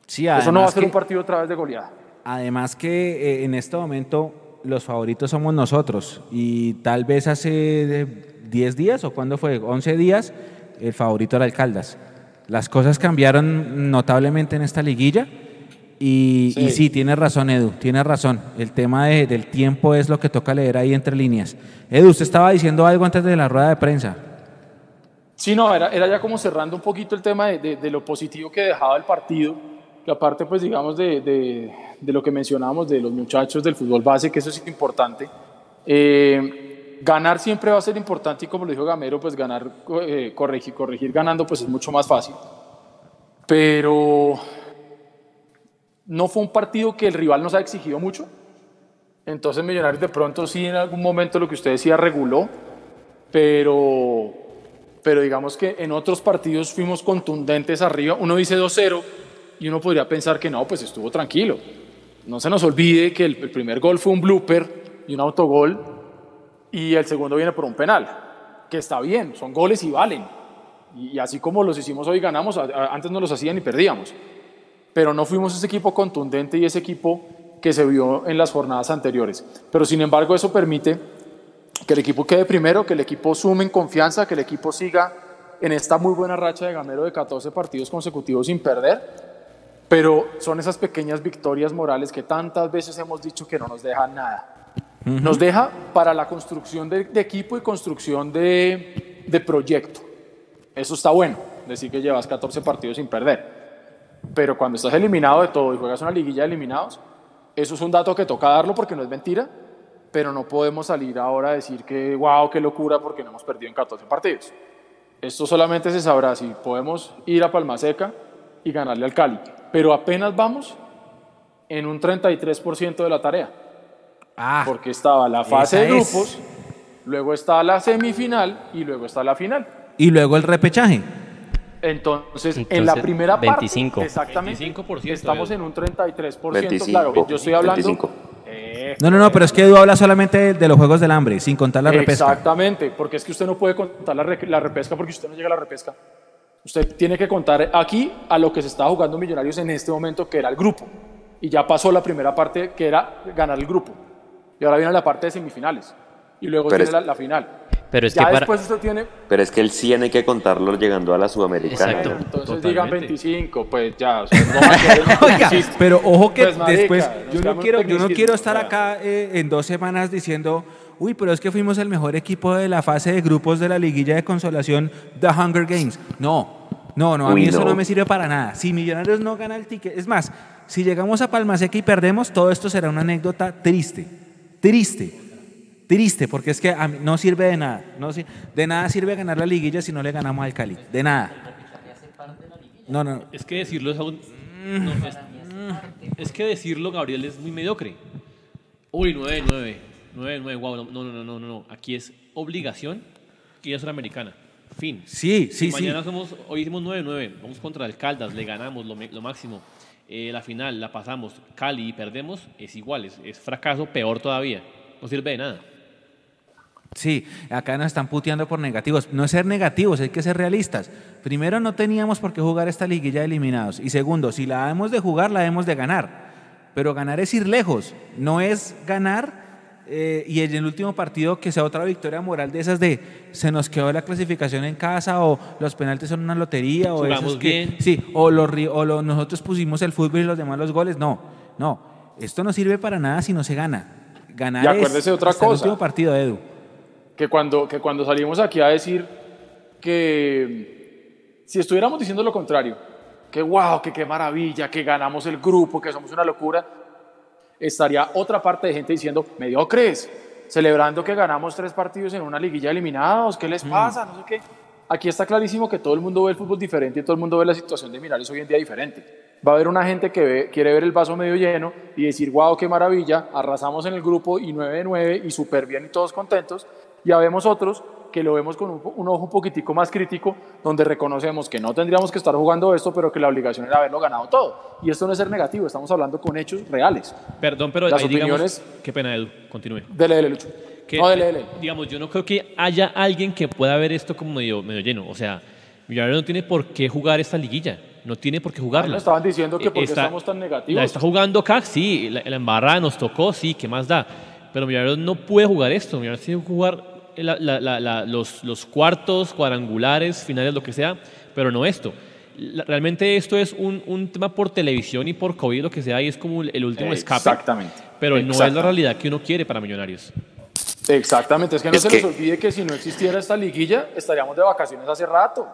Sí, Eso no va a ser un partido otra vez de goleada. Además que eh, en este momento los favoritos somos nosotros y tal vez hace 10 días o cuando fue, 11 días, el favorito era el Caldas. Las cosas cambiaron notablemente en esta liguilla y sí, y tiene razón Edu, tiene razón. El tema del tiempo es lo que toca leer ahí entre líneas. Edu, usted estaba diciendo algo antes de la rueda de prensa. Sí, no, era, ya como cerrando un poquito el tema de, lo positivo que dejaba el partido, que aparte, pues digamos, de, de, lo que mencionábamos de los muchachos del fútbol base, que eso es importante. Eh, ganar siempre va a ser importante y como lo dijo Gamero, pues ganar, eh, corregir, corregir ganando, pues es mucho más fácil. Pero no fue un partido que el rival nos ha exigido mucho. Entonces Millonarios de pronto sí en algún momento lo que usted decía reguló, pero pero digamos que en otros partidos fuimos contundentes arriba. Uno dice 2-0 y uno podría pensar que no, pues estuvo tranquilo. No se nos olvide que el, primer gol fue un blooper y un autogol y el segundo viene por un penal, que está bien, son goles y valen. Y, así como los hicimos hoy ganamos, antes no los hacían y perdíamos. Pero no fuimos ese equipo contundente y ese equipo que se vio en las jornadas anteriores. Pero sin embargo eso permite que el equipo quede primero, que el equipo sume en confianza, que el equipo siga en esta muy buena racha de Gamero de 14 partidos consecutivos sin perder, pero son esas pequeñas victorias morales que tantas veces hemos dicho que no nos dejan nada. Nos deja para la construcción de, de equipo y construcción de, de proyecto. Eso está bueno, decir que llevas 14 partidos sin perder. Pero cuando estás eliminado de todo y juegas una liguilla de eliminados, eso es un dato que toca darlo porque no es mentira, pero no podemos salir ahora a decir que, wow, qué locura porque no hemos perdido en 14 partidos. Esto solamente se sabrá si podemos ir a Palma Seca y ganarle al Cali. Pero apenas vamos en un 33% de la tarea. Ah, Porque estaba la fase de es. grupos, luego está la semifinal y luego está la final. y luego el repechaje. Entonces, en Entonces, la primera 25. parte, exactamente, 25%, estamos Edu. en un 33%. 25, claro, yo estoy hablando... 25. Eh, No, no, no, pero es que Edu habla solamente de, de los Juegos del Hambre, sin contar la repesca. Exactamente, porque es que usted no puede contar la, la repesca porque usted no llega a la repesca. Usted tiene que contar aquí a lo que se estaba jugando Millonarios en este momento, que era el grupo. Y ya pasó la primera parte, que era ganar el grupo. Y ahora viene la parte de semifinales. Y luego Pero viene es- la, la final. Pero es ya que para... después usted tiene... Pero es que el 100 hay que contarlo llegando a la Sudamericana. Exacto. ¿no? Entonces Totalmente. digan 25, pues ya. o sea, no va a quedar (laughs) en Oiga, 25. pero ojo que Pues, marica, después, yo no quiero, yo no quiero estar acá eh, en dos semanas diciendo, uy, pero es que fuimos el mejor equipo de la fase de grupos de la liguilla de consolación The Hunger Games. No, no, no, a mí Uy, eso no no. me sirve para nada. Si Millonarios no gana el ticket, es más, si llegamos a Palmaseca y perdemos, todo esto será una anécdota triste, triste. Triste, porque es que a mí no sirve de nada. No, de nada sirve ganar la liguilla si no le ganamos al Cali. De nada. No, no. Es que decirlo es aún- no, es, es que decirlo, Gabriel, es muy mediocre. Uy, 9-9. 9-9, wow. No, no, no, no, no. Aquí es obligación y es una americana. Fin. Sí, sí, Si sí. mañana somos, hoy hicimos 9-9, vamos contra el Caldas, le ganamos lo, lo máximo. Eh, la final la pasamos, Cali y perdemos, es igual, es, es fracaso, peor todavía. No sirve de nada. Sí, acá nos están puteando por negativos. No es ser negativos, hay que ser realistas. Primero, no teníamos por qué jugar esta liguilla de eliminados. Y segundo, si la hemos de jugar, la hemos de ganar. Pero ganar es ir lejos, no es ganar eh, y en el último partido que sea otra victoria moral de esas de se nos quedó la clasificación en casa o los penaltis son una lotería o Jugamos esos que- bien. sí, o, los, nosotros pusimos el fútbol y los demás los goles. No, no, esto no sirve para nada si no se gana. Ganar Y acuérdese es de otra hasta el último partido, Edu. Que cuando, que cuando salimos aquí a decir que si estuviéramos diciendo lo contrario, que wow, que qué maravilla, que ganamos el grupo, que somos una locura, estaría otra parte de gente diciendo, mediocres, celebrando que ganamos tres partidos en una liguilla eliminados, ¿qué les pasa? No sé qué. Aquí está clarísimo que todo el mundo ve el fútbol diferente y todo el mundo ve la situación de Millonarios hoy en día diferente. Va a haber una gente que ve- quiere ver el vaso medio lleno y decir, wow, qué maravilla, arrasamos en el grupo y 9 de 9 y súper bien y todos contentos. Y ya vemos otros que lo vemos con un, ojo un poquitico más crítico, donde reconocemos que no tendríamos que estar jugando esto, pero que la obligación era haberlo ganado todo. Y esto no es ser negativo, estamos hablando con hechos reales. Perdón, pero Las ahí digamos- opiniones- Qué pena, Edu, continúe. Dele, dele, Lucho. que, no, dele, dele. digamos, yo no creo que haya alguien que pueda ver esto como medio, medio lleno. O sea, Millonarios no tiene por qué jugar esta liguilla. No tiene por qué jugarla. No estaban diciendo que Eh, por qué está- estamos tan negativos. La está jugando CAC, sí. La, la embarrada nos tocó, sí. ¿Qué más da? Pero Millonarios no puede jugar esto. Millonarios tiene que jugar la- la- la- la- los, los cuartos, cuadrangulares, finales, lo que sea, pero no esto. La- realmente esto es un, un tema por televisión y por COVID, lo que sea, y es como el último escape. Exactamente. Pero no es la Exactamente. realidad que uno quiere para Millonarios. Exactamente, es que no Es se que- les olvide que si no existiera esta liguilla, estaríamos de vacaciones hace rato.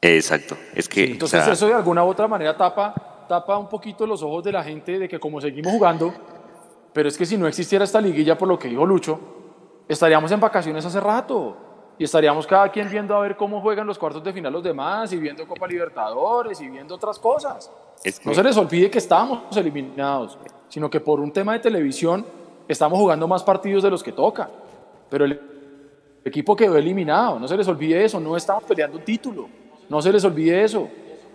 Exacto. Es que, o Entonces sea, eso de alguna u otra manera tapa, tapa un poquito los ojos de la gente de que como seguimos jugando, pero es que si no existiera esta liguilla, por lo que dijo Lucho, estaríamos en vacaciones hace rato. Y estaríamos cada quien viendo a ver cómo juegan los cuartos de final los demás, y viendo Copa Libertadores, y viendo otras cosas. es que- No se les olvide que estábamos eliminados, sino que por un tema de televisión estamos jugando más partidos de los que toca. Pero el equipo quedó eliminado, no se les olvide eso, no estamos peleando un título, no se les olvide eso.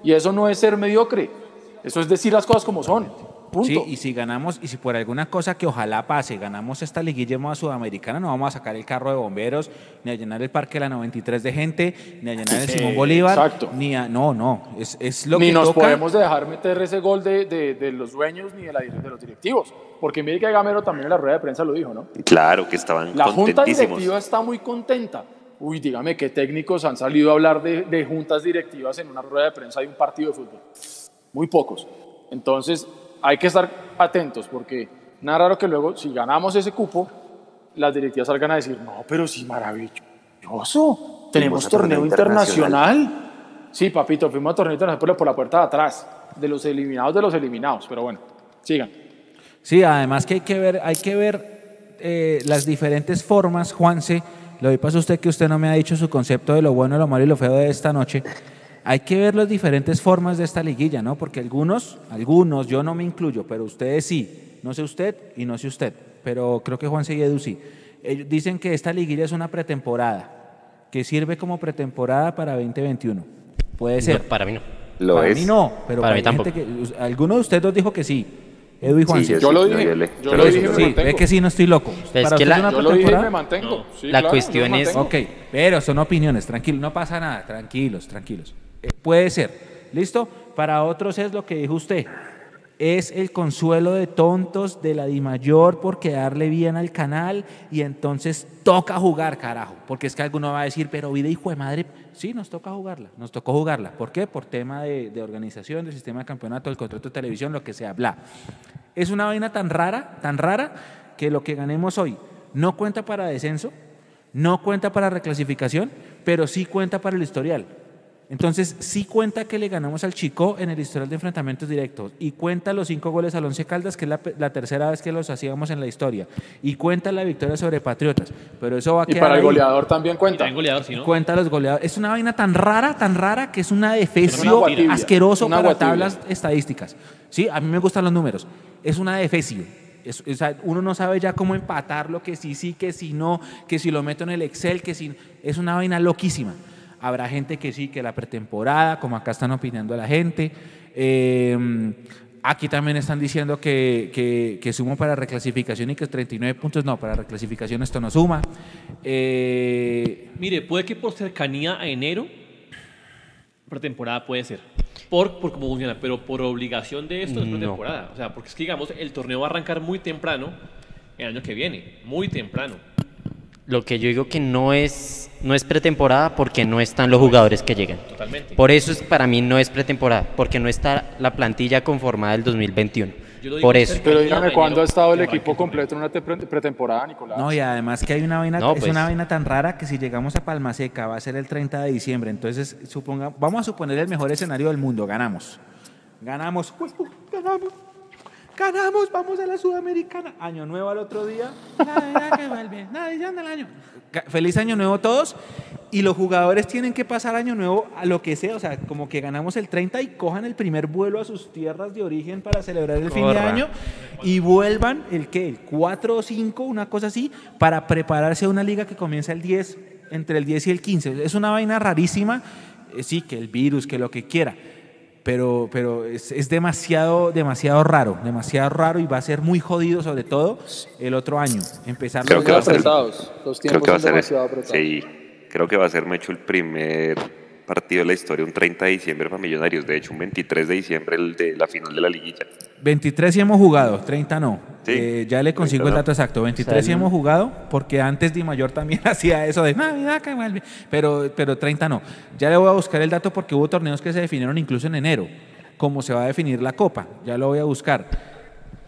Y eso no es ser mediocre, eso es decir las cosas como son. Punto. Sí, y si ganamos, y si por alguna cosa que ojalá pase, ganamos esta liguilla más sudamericana, no vamos a sacar el carro de bomberos, ni a llenar el parque de la 93 de gente, ni a llenar el Simón Bolívar, exacto. ni a, no, no, es, es lo ni que nos toca. podemos dejar meter ese gol de, de- de los dueños ni de, la- de los directivos. Porque mire que Gamero también en la rueda de prensa lo dijo, ¿no? claro que estaban La junta directiva está muy contenta. Uy, dígame qué técnicos han salido a hablar de, de juntas directivas en una rueda de prensa de un partido de fútbol. Muy pocos. Entonces, hay que estar atentos porque Nada raro que luego, si ganamos ese cupo, las directivas salgan a decir, no, pero sí, maravilloso. Tenemos torneo torneo internacional. Sí, papito, fuimos a torneo internacional pero por la puerta de atrás, de los eliminados de los eliminados. Pero bueno, sigan. Sí, además que hay que ver, hay que ver eh, las diferentes formas, Juanse. Lo que pasa a usted que usted no me ha dicho su concepto de lo bueno, lo malo y lo feo de esta noche. Hay que ver las diferentes formas de esta liguilla, ¿no? Porque algunos, algunos, yo no me incluyo, pero ustedes sí. No sé usted y no sé usted, pero creo que Juanse y Edu sí. Ellos dicen que esta liguilla es una pretemporada, que sirve como pretemporada para 2021. Puede ser. No, para mí no. Lo para es. mí no, pero Para mí tampoco. gente que- alguno de ustedes dos dijo que sí. Edu y Juanse. yo Yo lo sí, dije, yo lo dije, Sí, mantengo. ve que sí, no estoy loco. es ¿Para que la- es una Yo lo dije y me pretemporada? mantengo. Sí, La claro, cuestión es-. Ok, pero son opiniones, tranquilo, no pasa nada, tranquilos, tranquilos. Eh, puede ser, ¿listo? Para otros es lo que dijo usted, es el consuelo de tontos de la Dimayor por quedarle bien al canal y entonces toca jugar, carajo, porque es que alguno va a decir, pero vida hijo de madre, sí, nos toca jugarla, nos tocó jugarla. ¿Por qué? Por tema de, de organización, del sistema de campeonato, del contrato de televisión, lo que sea, bla. Es una vaina tan rara, tan rara, que lo que ganemos hoy no cuenta para descenso, no cuenta para reclasificación, pero sí cuenta para el historial. Entonces, sí cuenta que le ganamos al Chico en el historial de enfrentamientos directos. Y cuenta los cinco goles al Once Caldas, que es la, pe- la tercera vez que los hacíamos en la historia. Y cuenta la victoria sobre Patriotas. Pero eso va a Y quedar para el ahí. goleador también Y cuenta. también goleador, si no. Cuenta los goleadores. Es una vaina tan rara, tan rara, que es una Una defecio asqueroso una para tablas estadísticas. Sí, a mí me gustan los números. Es una defecio. Es- o sea, uno no sabe ya cómo empatarlo, que sí, sí, que si no, que si lo meto en el Excel, que si... Es una vaina loquísima. Habrá gente que sí, que la pretemporada, como acá están opinando la gente. Eh, aquí también están diciendo que, que, que sumo para reclasificación y que 39 puntos, no, para reclasificación esto no suma. Eh, Mire, puede que por cercanía a enero, pretemporada puede ser. Por, por cómo funciona, pero por obligación de esto es No. pretemporada. O sea, porque es que, digamos, el torneo va a arrancar muy temprano el año que viene. Muy temprano. Lo que yo digo que no es, no es pretemporada porque no están los jugadores que llegan. Totalmente. Por eso es, para mí no es pretemporada, porque no está la plantilla conformada del 2021. Yo lo digo Por eso. Pero dígame cuándo ha estado el equipo completo en una te- pre- pretemporada, Nicolás. No, y además que hay una vaina, No, es pues. una vaina tan rara que si llegamos a Palma Seca va a ser el 30 de diciembre. Entonces, suponga, vamos a suponer el mejor escenario del mundo, ganamos. Ganamos, pues, ganamos. Ganamos, vamos a la Sudamericana. Año nuevo al otro día. Navidad que vuelve, Navidad del año. Feliz año nuevo a todos. Y los jugadores tienen que pasar año nuevo a lo que sea, o sea, como que ganamos el 30 y cojan el primer vuelo a sus tierras de origen para celebrar el fin de año y vuelvan el qué, el 4 o 5, una cosa así, para prepararse a una liga que comienza el 10, entre el 10 y el 15. Es una vaina rarísima, eh, sí, que el virus, que lo que quiera, pero, pero es, es demasiado, demasiado raro, demasiado raro y va a ser muy jodido, sobre todo el otro año. Empezar Creo los que va a ser- apretados. Los Creo que va a son ser, demasiado apretados. sí, creo que va a ser Mecho el primer partido de la historia, un 30 de diciembre para Millonarios, de hecho un 23 de diciembre el de la final de la liguilla. 23 sí hemos jugado, 30 no. Sí, Eh, ya le consigo 30 el no. dato exacto. 23 sí hemos jugado, porque antes Di Mayor también (laughs) hacía eso de Navidad que vuelve. Pero, pero 30 no. Ya le voy a buscar el dato porque hubo torneos que se definieron incluso en enero. Como se va a definir la Copa. Ya lo voy a buscar.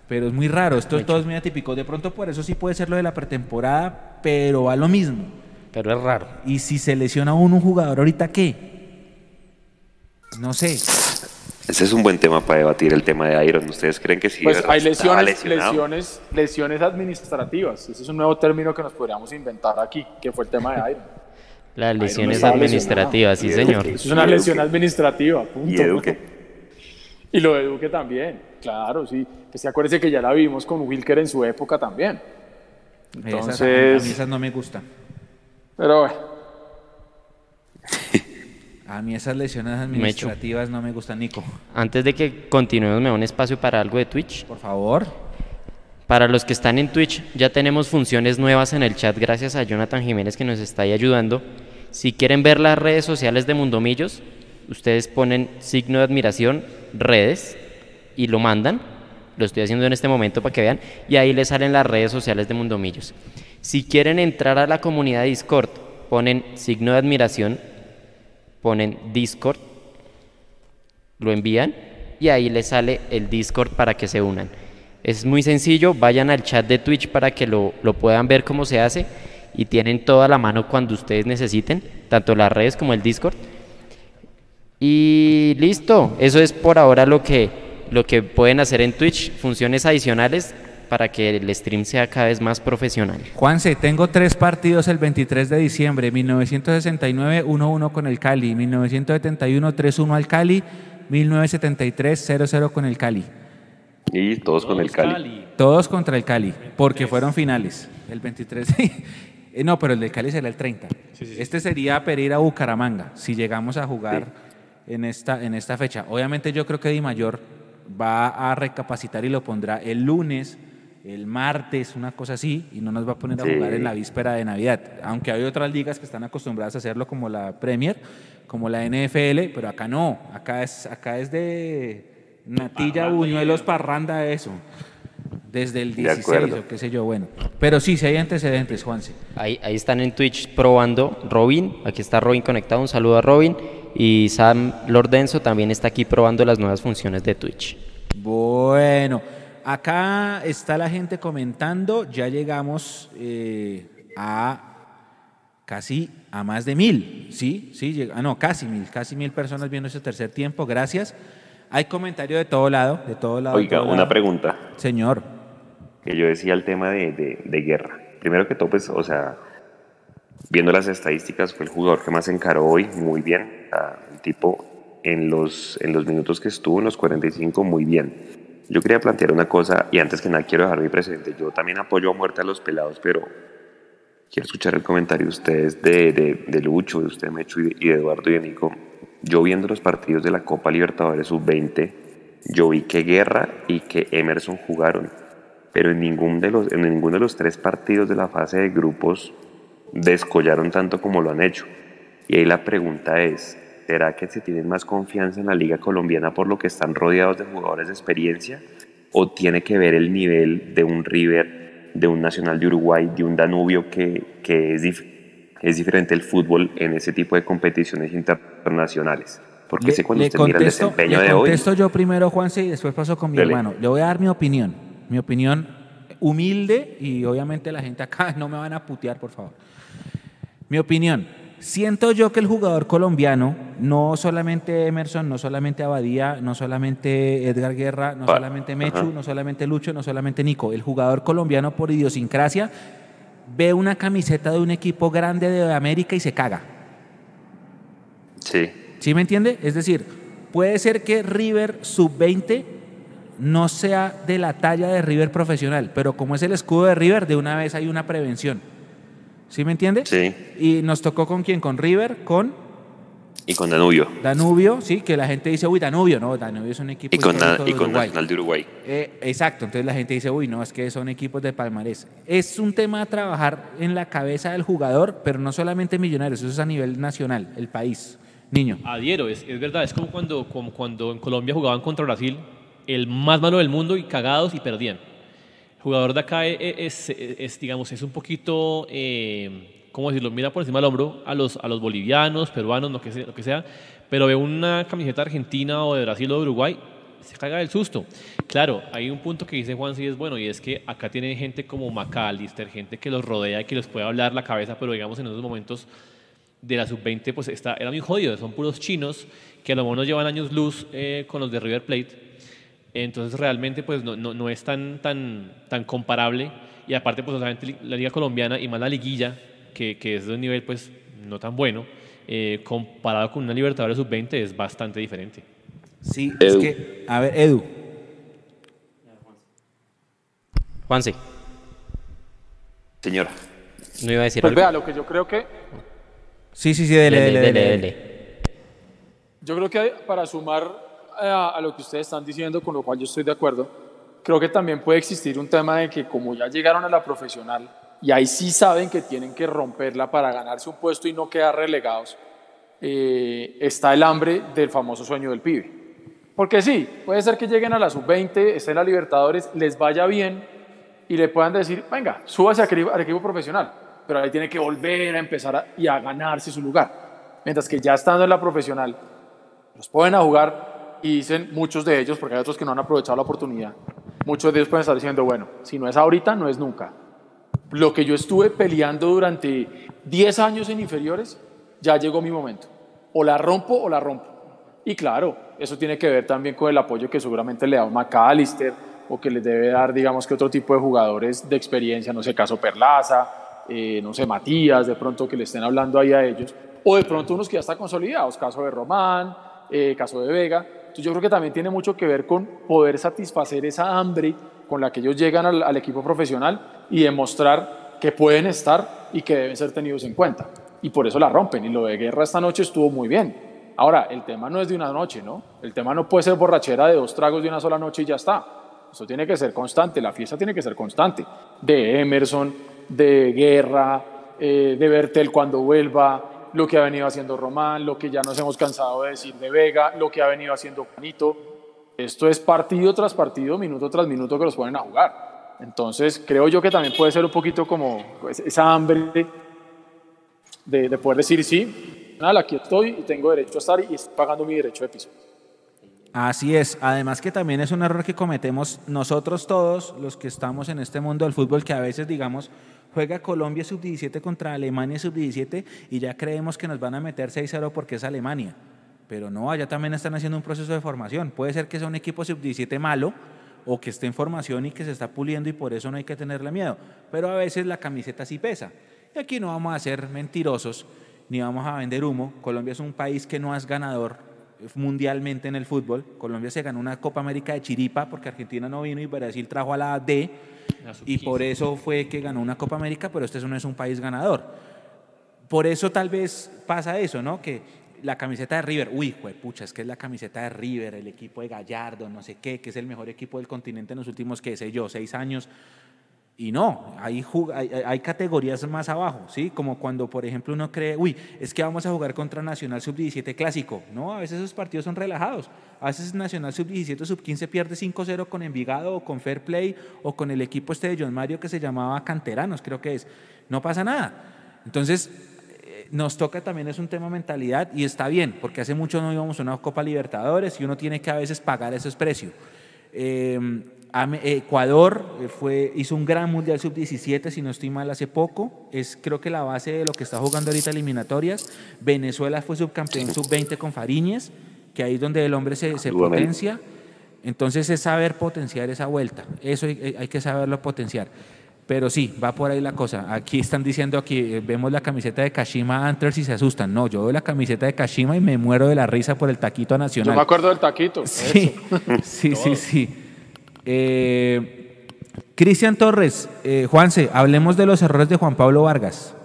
Pero es muy raro. Esto todo es muy atípico. De pronto por eso sí puede ser lo de la pretemporada, pero va lo mismo. Pero es raro. Y si se lesiona uno un jugador, ¿ahorita qué? No sé. Ese es un buen tema para debatir, el tema de Iron. ¿Ustedes creen que sí? Pues hay lesiones, lesiones, lesiones administrativas. Ese es un nuevo término que nos podríamos inventar aquí, que fue el tema de Iron. Las lesiones administrativas, sí señor. Es una lesión administrativa. Punto. Y Eduque. Y lo de Duque también, claro, sí. Pues acuérdese que ya la vimos con Wilker en su época también. Esas- a Entonces, mí esas no me gustan. Pero bueno, (laughs) A mí esas lesiones administrativas no me gustan, Nico. Antes de que continuemos, me da un espacio para algo de Twitch. Por favor. Para los que están en Twitch, ya tenemos funciones nuevas en el chat gracias a Jonathan Jiménez que nos está ahí ayudando. Si quieren ver las redes sociales de Mundomillos, ustedes ponen signo de admiración, redes, y lo mandan. Lo estoy haciendo en este momento para que vean. Y ahí les salen las redes sociales de Mundomillos. Si quieren entrar a la comunidad Discord, ponen signo de admiración, ponen Discord, lo envían y ahí les sale el Discord para que se unan. Es muy sencillo, vayan al chat de Twitch para que lo, lo puedan ver cómo se hace y tienen toda la mano cuando ustedes necesiten, tanto las redes como el Discord. Y listo, eso es por ahora lo que, lo que pueden hacer en Twitch, funciones adicionales para que el stream sea cada vez más profesional. Juanse, tengo tres partidos el 23 de diciembre, 1969 1-1 con el Cali, 1971 3-1 al Cali, 1973 0-0 con el Cali. Y todos con el Cali. Todos contra el Cali, porque fueron finales. El 23. (laughs) Eh, no, pero el del Cali será el 30. Este sería Pereira Bucaramanga, si llegamos a jugar en, esta, en esta fecha. Obviamente yo creo que Di Mayor va a recapacitar y lo pondrá el lunes, el martes, una cosa así, y no nos va a poner a jugar en la víspera de Navidad. Aunque hay otras ligas que están acostumbradas a hacerlo, como la Premier, como la NFL, pero acá no. Acá es, acá es de natilla, buñuelos, parranda, eso. Desde el 16 o qué sé yo, bueno. Pero sí, si hay antecedentes, Juanse. Ahí, ahí están en Twitch probando Robin. Aquí está Robin conectado. Un saludo a Robin. Y Sam Lordenzo también está aquí probando las nuevas funciones de Twitch. Bueno, acá está la gente comentando. Ya llegamos eh, a casi a más de mil. Sí, sí, ah, no, casi mil. Casi mil personas viendo ese tercer tiempo. Gracias. Hay comentario de todo lado, de todo lado. Oiga, una pregunta. Señor que yo decía el tema de, de, guerra. Primero que todo, pues, o sea, viendo las estadísticas, fue el jugador que más encaró hoy, muy bien. el tipo en los, en los minutos que estuvo, en los 45, muy bien. Yo quería plantear una cosa, y antes que nada quiero dejar mi presente. Yo también apoyo a muerte a los pelados, pero quiero escuchar el comentario de ustedes de, de, Lucho, de usted, Mecho, y de, y de Eduardo y de Nico. Yo viendo los partidos de la Copa Libertadores Sub-20, yo vi que Guerra y que Emerson jugaron pero en, ningún de los, en ninguno de los tres partidos de la fase de grupos descollaron tanto como lo han hecho. Y ahí la pregunta es, ¿será que se tienen más confianza en la liga colombiana por lo que están rodeados de jugadores de experiencia? ¿O tiene que ver el nivel de un River, de un Nacional de Uruguay, de un Danubio que, que es, es diferente el fútbol en ese tipo de competiciones internacionales? Porque sé cuando usted mira el desempeño de hoy... contesto yo primero, Juanse, y después paso con mi hermano. Le voy a dar mi opinión mi opinión humilde y obviamente la gente acá (laughs) no me van a putear, por favor. Mi opinión, siento yo que el jugador colombiano, no solamente Emerson, no solamente Abadía, no solamente Edgar Guerra, no solamente Mechu, no solamente Lucho, no solamente Nico, el jugador colombiano por idiosincrasia ve una camiseta de un equipo grande de América y se caga. Sí. ¿Sí me entiende? Es decir, puede ser que River sub-20 no sea de la talla de River profesional, pero como es el escudo de River, de una vez hay una prevención. ¿Sí me entiende? Sí. Y nos tocó con quién, con River, con... Y con Danubio. Danubio, sí, que la gente dice, uy, Danubio, no, Danubio es un equipo y con, y con Nacional de Uruguay. Eh, exacto, entonces la gente dice, uy, no, es que son equipos de palmarés. Es un tema a trabajar en la cabeza del jugador, pero no solamente millonarios, eso es a nivel nacional, el país. Niño. Adhiero, es, es verdad, es como cuando, como cuando en Colombia jugaban contra Brasil, el más malo del mundo y cagados y perdían. Jugador de acá es, es, digamos, es un poquito, eh, ¿cómo decirlo? Mira por encima del hombro a los, a los bolivianos, peruanos, lo que, sea, lo que sea, pero ve una camiseta argentina o de Brasil o de Uruguay, se caga del susto. Claro, hay un punto que dice Juan sí es bueno y es que acá tienen gente como McAllister, gente que los rodea y que les puede hablar la cabeza, pero digamos en esos momentos de la sub-20 pues está, era muy jodido, son puros chinos que a lo mejor nos llevan años luz eh, con los de River Plate entonces realmente pues no, no, no, es tan, tan, tan comparable y aparte pues obviamente la liga colombiana y más la liguilla que, que es de un nivel pues no tan bueno eh, comparado con una Libertadores sub-20 es bastante diferente. Sí, es que, a ver, Edu. Juanse. Señora. No iba a decir pues vea, lo que yo creo que... Sí, sí, sí, dele, dele, dele, dele. Yo creo que para sumar a, lo que ustedes están diciendo, con lo cual yo estoy de acuerdo, creo que también puede existir un tema de que como ya llegaron a la profesional y ahí sí saben que tienen que romperla para ganarse un puesto y no quedar relegados, eh, está el hambre del famoso sueño del pibe. Porque sí, puede ser que lleguen a la sub-20, estén la Libertadores, les vaya bien y le puedan decir, venga, súbase al equipo profesional, pero ahí tiene que volver a empezar y a ganarse su lugar. Mientras que ya estando en la profesional, los pueden a jugar y dicen muchos de ellos, porque hay otros que no han aprovechado la oportunidad, muchos de ellos pueden estar diciendo, bueno, si no es ahorita, no es nunca. Lo que yo estuve peleando durante 10 años en inferiores, ya llegó mi momento. O la rompo o la rompo. Y claro, eso tiene que ver también con el apoyo que seguramente le da un McAllister o que les debe dar, digamos que otro tipo de jugadores de experiencia, no sé, caso Perlaza, eh, no sé, Matías, de pronto que le estén hablando ahí a ellos, o de pronto unos que ya están consolidados, caso de Román, eh, caso de Vega. Entonces yo creo que también tiene mucho que ver con poder satisfacer esa hambre con la que ellos llegan al, al equipo profesional y demostrar que pueden estar y que deben ser tenidos en cuenta. Y por eso la rompen. Y lo de Guerra esta noche estuvo muy bien. Ahora, el tema no es de una noche, ¿no? El tema no puede ser borrachera de dos tragos de una sola noche y ya está. Eso tiene que ser constante, la fiesta tiene que ser constante. De Emerson, de Guerra, eh, de Bertel cuando vuelva, lo que ha venido haciendo Román, lo que ya nos hemos cansado de decir de Vega, lo que ha venido haciendo Juanito. Esto es partido tras partido, minuto tras minuto que los ponen a jugar. Entonces, creo yo que también puede ser un poquito como pues, esa hambre de, de poder decir, sí, nada, aquí estoy y tengo derecho a estar y estoy pagando mi derecho de piso. Así es, además que también es un error que cometemos nosotros todos, los que estamos en este mundo del fútbol, que a veces, digamos, juega Colombia sub-17 contra Alemania sub-17 y ya creemos que nos van a meter 6-0 porque es Alemania. Pero no, allá también están haciendo un proceso de formación. Puede ser que sea un equipo sub-17 malo o que esté en formación y que se está puliendo y por eso no hay que tenerle miedo. Pero a veces la camiseta sí pesa. Y aquí no vamos a ser mentirosos ni vamos a vender humo. Colombia es un país que no es ganador mundialmente en el fútbol. Colombia se ganó una Copa América de Chiripa porque Argentina no vino y Brasil trajo a la D y por eso fue que ganó una Copa América, pero este no es un país ganador. Por eso tal vez pasa eso, ¿no? Que la camiseta de River, uy, pucha, es que es la camiseta de River, el equipo de Gallardo, no sé qué, que es el mejor equipo del continente en los últimos, qué sé yo, seis años. Y no, hay, hay, categorías más abajo, ¿sí? Como cuando, por ejemplo, uno cree, uy, es que vamos a jugar contra Nacional Sub-17 clásico. No, a veces esos partidos son relajados. A veces Nacional Sub-17 o Sub-15 pierde 5-0 con Envigado o con Fair Play o con el equipo este de John Mario que se llamaba Canteranos, creo que es. No pasa nada. Entonces, eh, nos toca también, es un tema mentalidad y está bien, porque hace mucho no íbamos a una Copa Libertadores y uno tiene que a veces pagar ese precio. Eh, Ecuador eh, fue, hizo un gran Mundial Sub-17, si no estoy mal, hace poco. Es creo que la base de lo que está jugando ahorita eliminatorias. Venezuela fue subcampeón Sub-20 con Fariñez, que ahí es donde el hombre se, se potencia. Entonces es saber potenciar esa vuelta. Eso hay, hay, que saberlo potenciar. Pero sí, va por ahí la cosa. Aquí están diciendo, aquí eh, vemos la camiseta de Kashima Antlers y se asustan. No, yo veo la camiseta de Kashima y me muero de la risa por el taquito nacional. Yo me acuerdo del taquito. Sí, (laughs) sí, sí, sí. Eh, Cristian Torres, eh, Juanse, hablemos de los errores de Juan Pablo Vargas.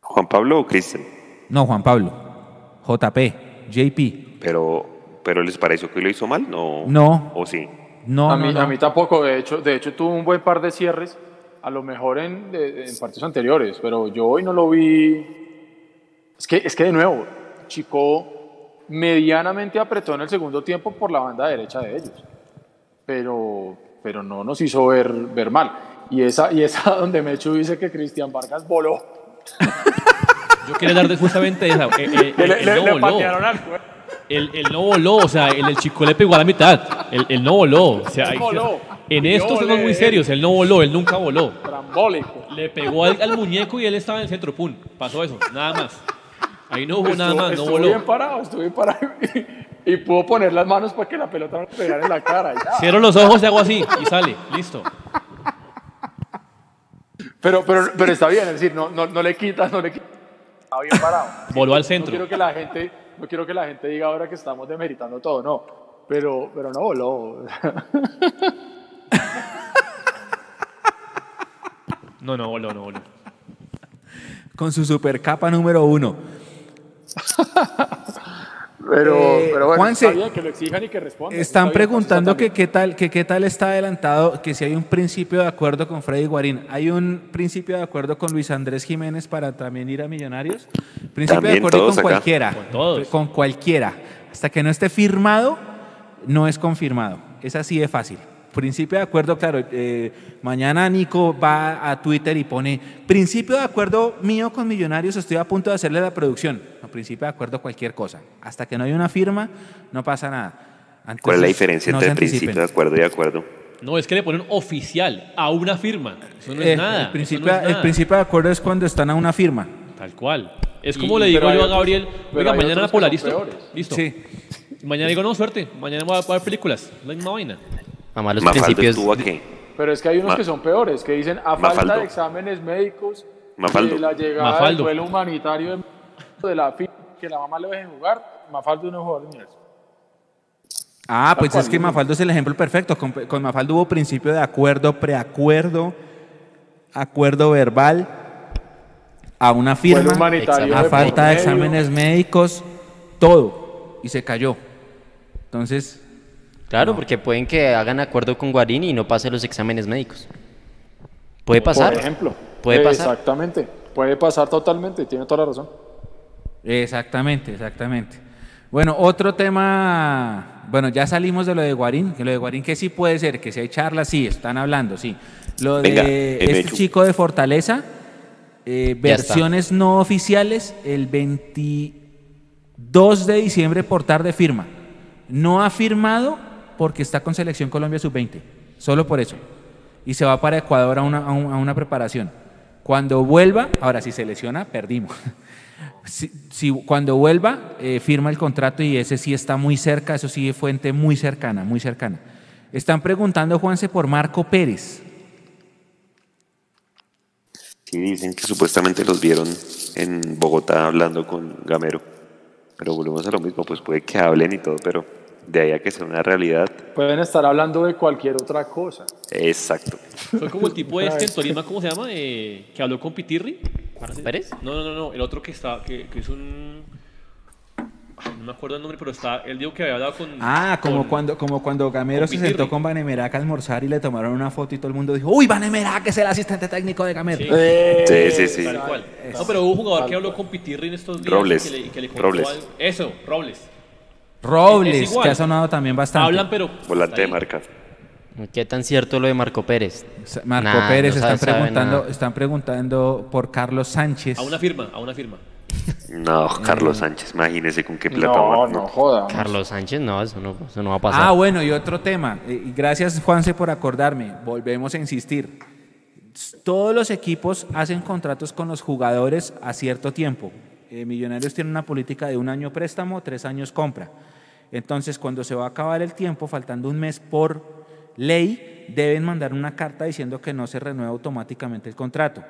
¿Juan Pablo o Cristian? No, Juan Pablo. JP, JP. Pero, pero ¿les pareció que lo hizo mal? No. No. ¿O sí? No, a, mí, no. a mí tampoco, de hecho, de hecho tuvo un buen par de cierres, a lo mejor en, en partidos anteriores, pero yo hoy no lo vi. Es que, es que de nuevo, Chico medianamente apretó en el segundo tiempo por la banda derecha de ellos, pero, pero no nos hizo ver, ver mal. Y esa, y esa (laughs) donde Mechu dice que Cristian Vargas voló. Yo quería dar de justamente esa. eh, eh, (laughs) Le, el, le, el no le voló. El, el no voló, o sea, el, el chico le pegó a la mitad. El, el no voló. O sea, hay voló. en Yo esto somos volé. muy serios. Él no voló, él nunca voló. Trambólico. Le pegó al, al muñeco y él estaba en el centro. Pum, pasó eso, nada más. Ahí no hubo nada Estuvo- más, no voló. bien parado, estuvo bien parado. (laughs) Y, pudo poner las manos para que la pelota no le pegara en la cara. Cierro los ojos y hago así y sale, listo. Pero, pero, pero está bien, es decir, no, no, no le quitas, no le quitas. Está bien parado. Voló al No centro. quiero que la gente, no quiero que la gente diga ahora que estamos demeritando todo, no. Pero, pero no voló. (laughs) No, no voló, no voló. Con su supercapa número uno. (laughs) Pero, Eh, pero bueno, Juanse, está bien que lo exijan y que respondan. Están Está preguntando que qué tal, que qué tal está adelantado, que si hay un principio de acuerdo con Freddy Guarín. ¿Hay un principio de acuerdo con Luis Andrés Jiménez para también ir a Millonarios? Principio de acuerdo con acá. cualquiera. Con todos. Con cualquiera. Hasta que no esté firmado, no es confirmado. Es así de fácil. Principio de acuerdo, claro. eh, mañana Nico va a Twitter y pone principio de acuerdo mío con Millonarios, estoy a punto de hacerle la producción. No, principio de acuerdo cualquier cosa. Hasta que no hay una firma, no pasa nada. Antes ¿Cuál es la diferencia no entre principio de acuerdo y acuerdo? No, es que le ponen oficial a una firma. Eso no es Eh, nada. El principio, no es el nada. principio de acuerdo es cuando están a una firma. Tal cual. Es Y- como le digo yo a Gabriel, oiga, mañana la ¿listo? Listo. Sí. Mañana digo, no, suerte. Mañana voy a, voy a ver películas. La misma vaina. Mamá, los Mafaldo principios. estuvo aquí. Pero es que hay unos Ma- que son peores, que dicen a falta Mafaldo. de exámenes médicos, Mafaldo. (laughs) de la llegada Mafaldo. del vuelo humanitario de, de la FIFA, que la mamá le deje jugar, Mafaldo no es jugador de. Ah, pues es que. Mafaldo es el ejemplo perfecto. Con, con Mafaldo hubo principio de acuerdo, preacuerdo, acuerdo verbal, a una firma, a falta de exámenes médicos, todo. Y se cayó. Entonces, Claro, porque pueden que hagan acuerdo con Guarín y no pase los exámenes médicos. Puede pasar. Por ejemplo. Puede pasar. Exactamente. Puede pasar totalmente, tiene toda la razón. exactamente, exactamente. Bueno, otro tema, bueno, ya salimos de lo de Guarín, que lo de Guarín que sí puede ser, que si hay charlas, sí, están hablando, sí. Lo de Venga, este chico de Fortaleza, eh, está. versiones no oficiales, el 22 de diciembre por tarde firma. No ha firmado porque está con Selección Colombia Sub-20, solo por eso. Y se va para Ecuador a una, a un- a una preparación. Cuando vuelva, ahora si se lesiona, perdimos. (laughs) Si- cuando vuelva, eh, firma el contrato y ese sí está muy cerca, eso sí es fuente muy cercana, muy cercana. Están preguntando, Juanse, por Marco Pérez. Sí, dicen que supuestamente los vieron en Bogotá hablando con Gamero. Pero volvemos a lo mismo, pues puede que hablen y todo, pero de ahí a que sea una realidad, Pueden estar hablando de cualquier otra cosa. exacto. Fue como el tipo este (laughs) en Tolima, ¿cómo se llama? Eh, que habló con Pitirri. ¿Marco Pérez? No, no, no, no. El otro que está, que, que es un. No me acuerdo el nombre, pero está. Él dijo que había hablado con. Ah, como con- cuando, como cuando Gamero con se sentó con Vanemerac a almorzar y le tomaron una foto y todo el mundo dijo, uy, Vanemerac es el asistente técnico de Gamero. Sí. Sí, sí, sí. Tal cual. No, pero hubo un jugador que habló con Pitirri en estos días. Robles. y Que le, que le contó Robles. algo. Eso, Robles. Robles, que ha sonado también bastante. Hablan, pero. Volante de marca. ¿Qué tan cierto lo de Marco Pérez? Marco Nah, Pérez no están sabe- preguntando, están preguntando por Carlos Sánchez. A una firma, a una firma. No, Carlos Sánchez, imagínese con qué plata No, no joda. Carlos Sánchez, no, eso no, eso no va a pasar. Ah, bueno, y otro tema. eh, gracias, Juanse, por acordarme. Volvemos a insistir. Todos los equipos hacen contratos con los jugadores a cierto tiempo. Eh, Millonarios tiene una política de un año préstamo, tres años compra. Entonces, cuando se va a acabar el tiempo, faltando un mes por ley, deben mandar una carta diciendo que no se renueva automáticamente el contrato.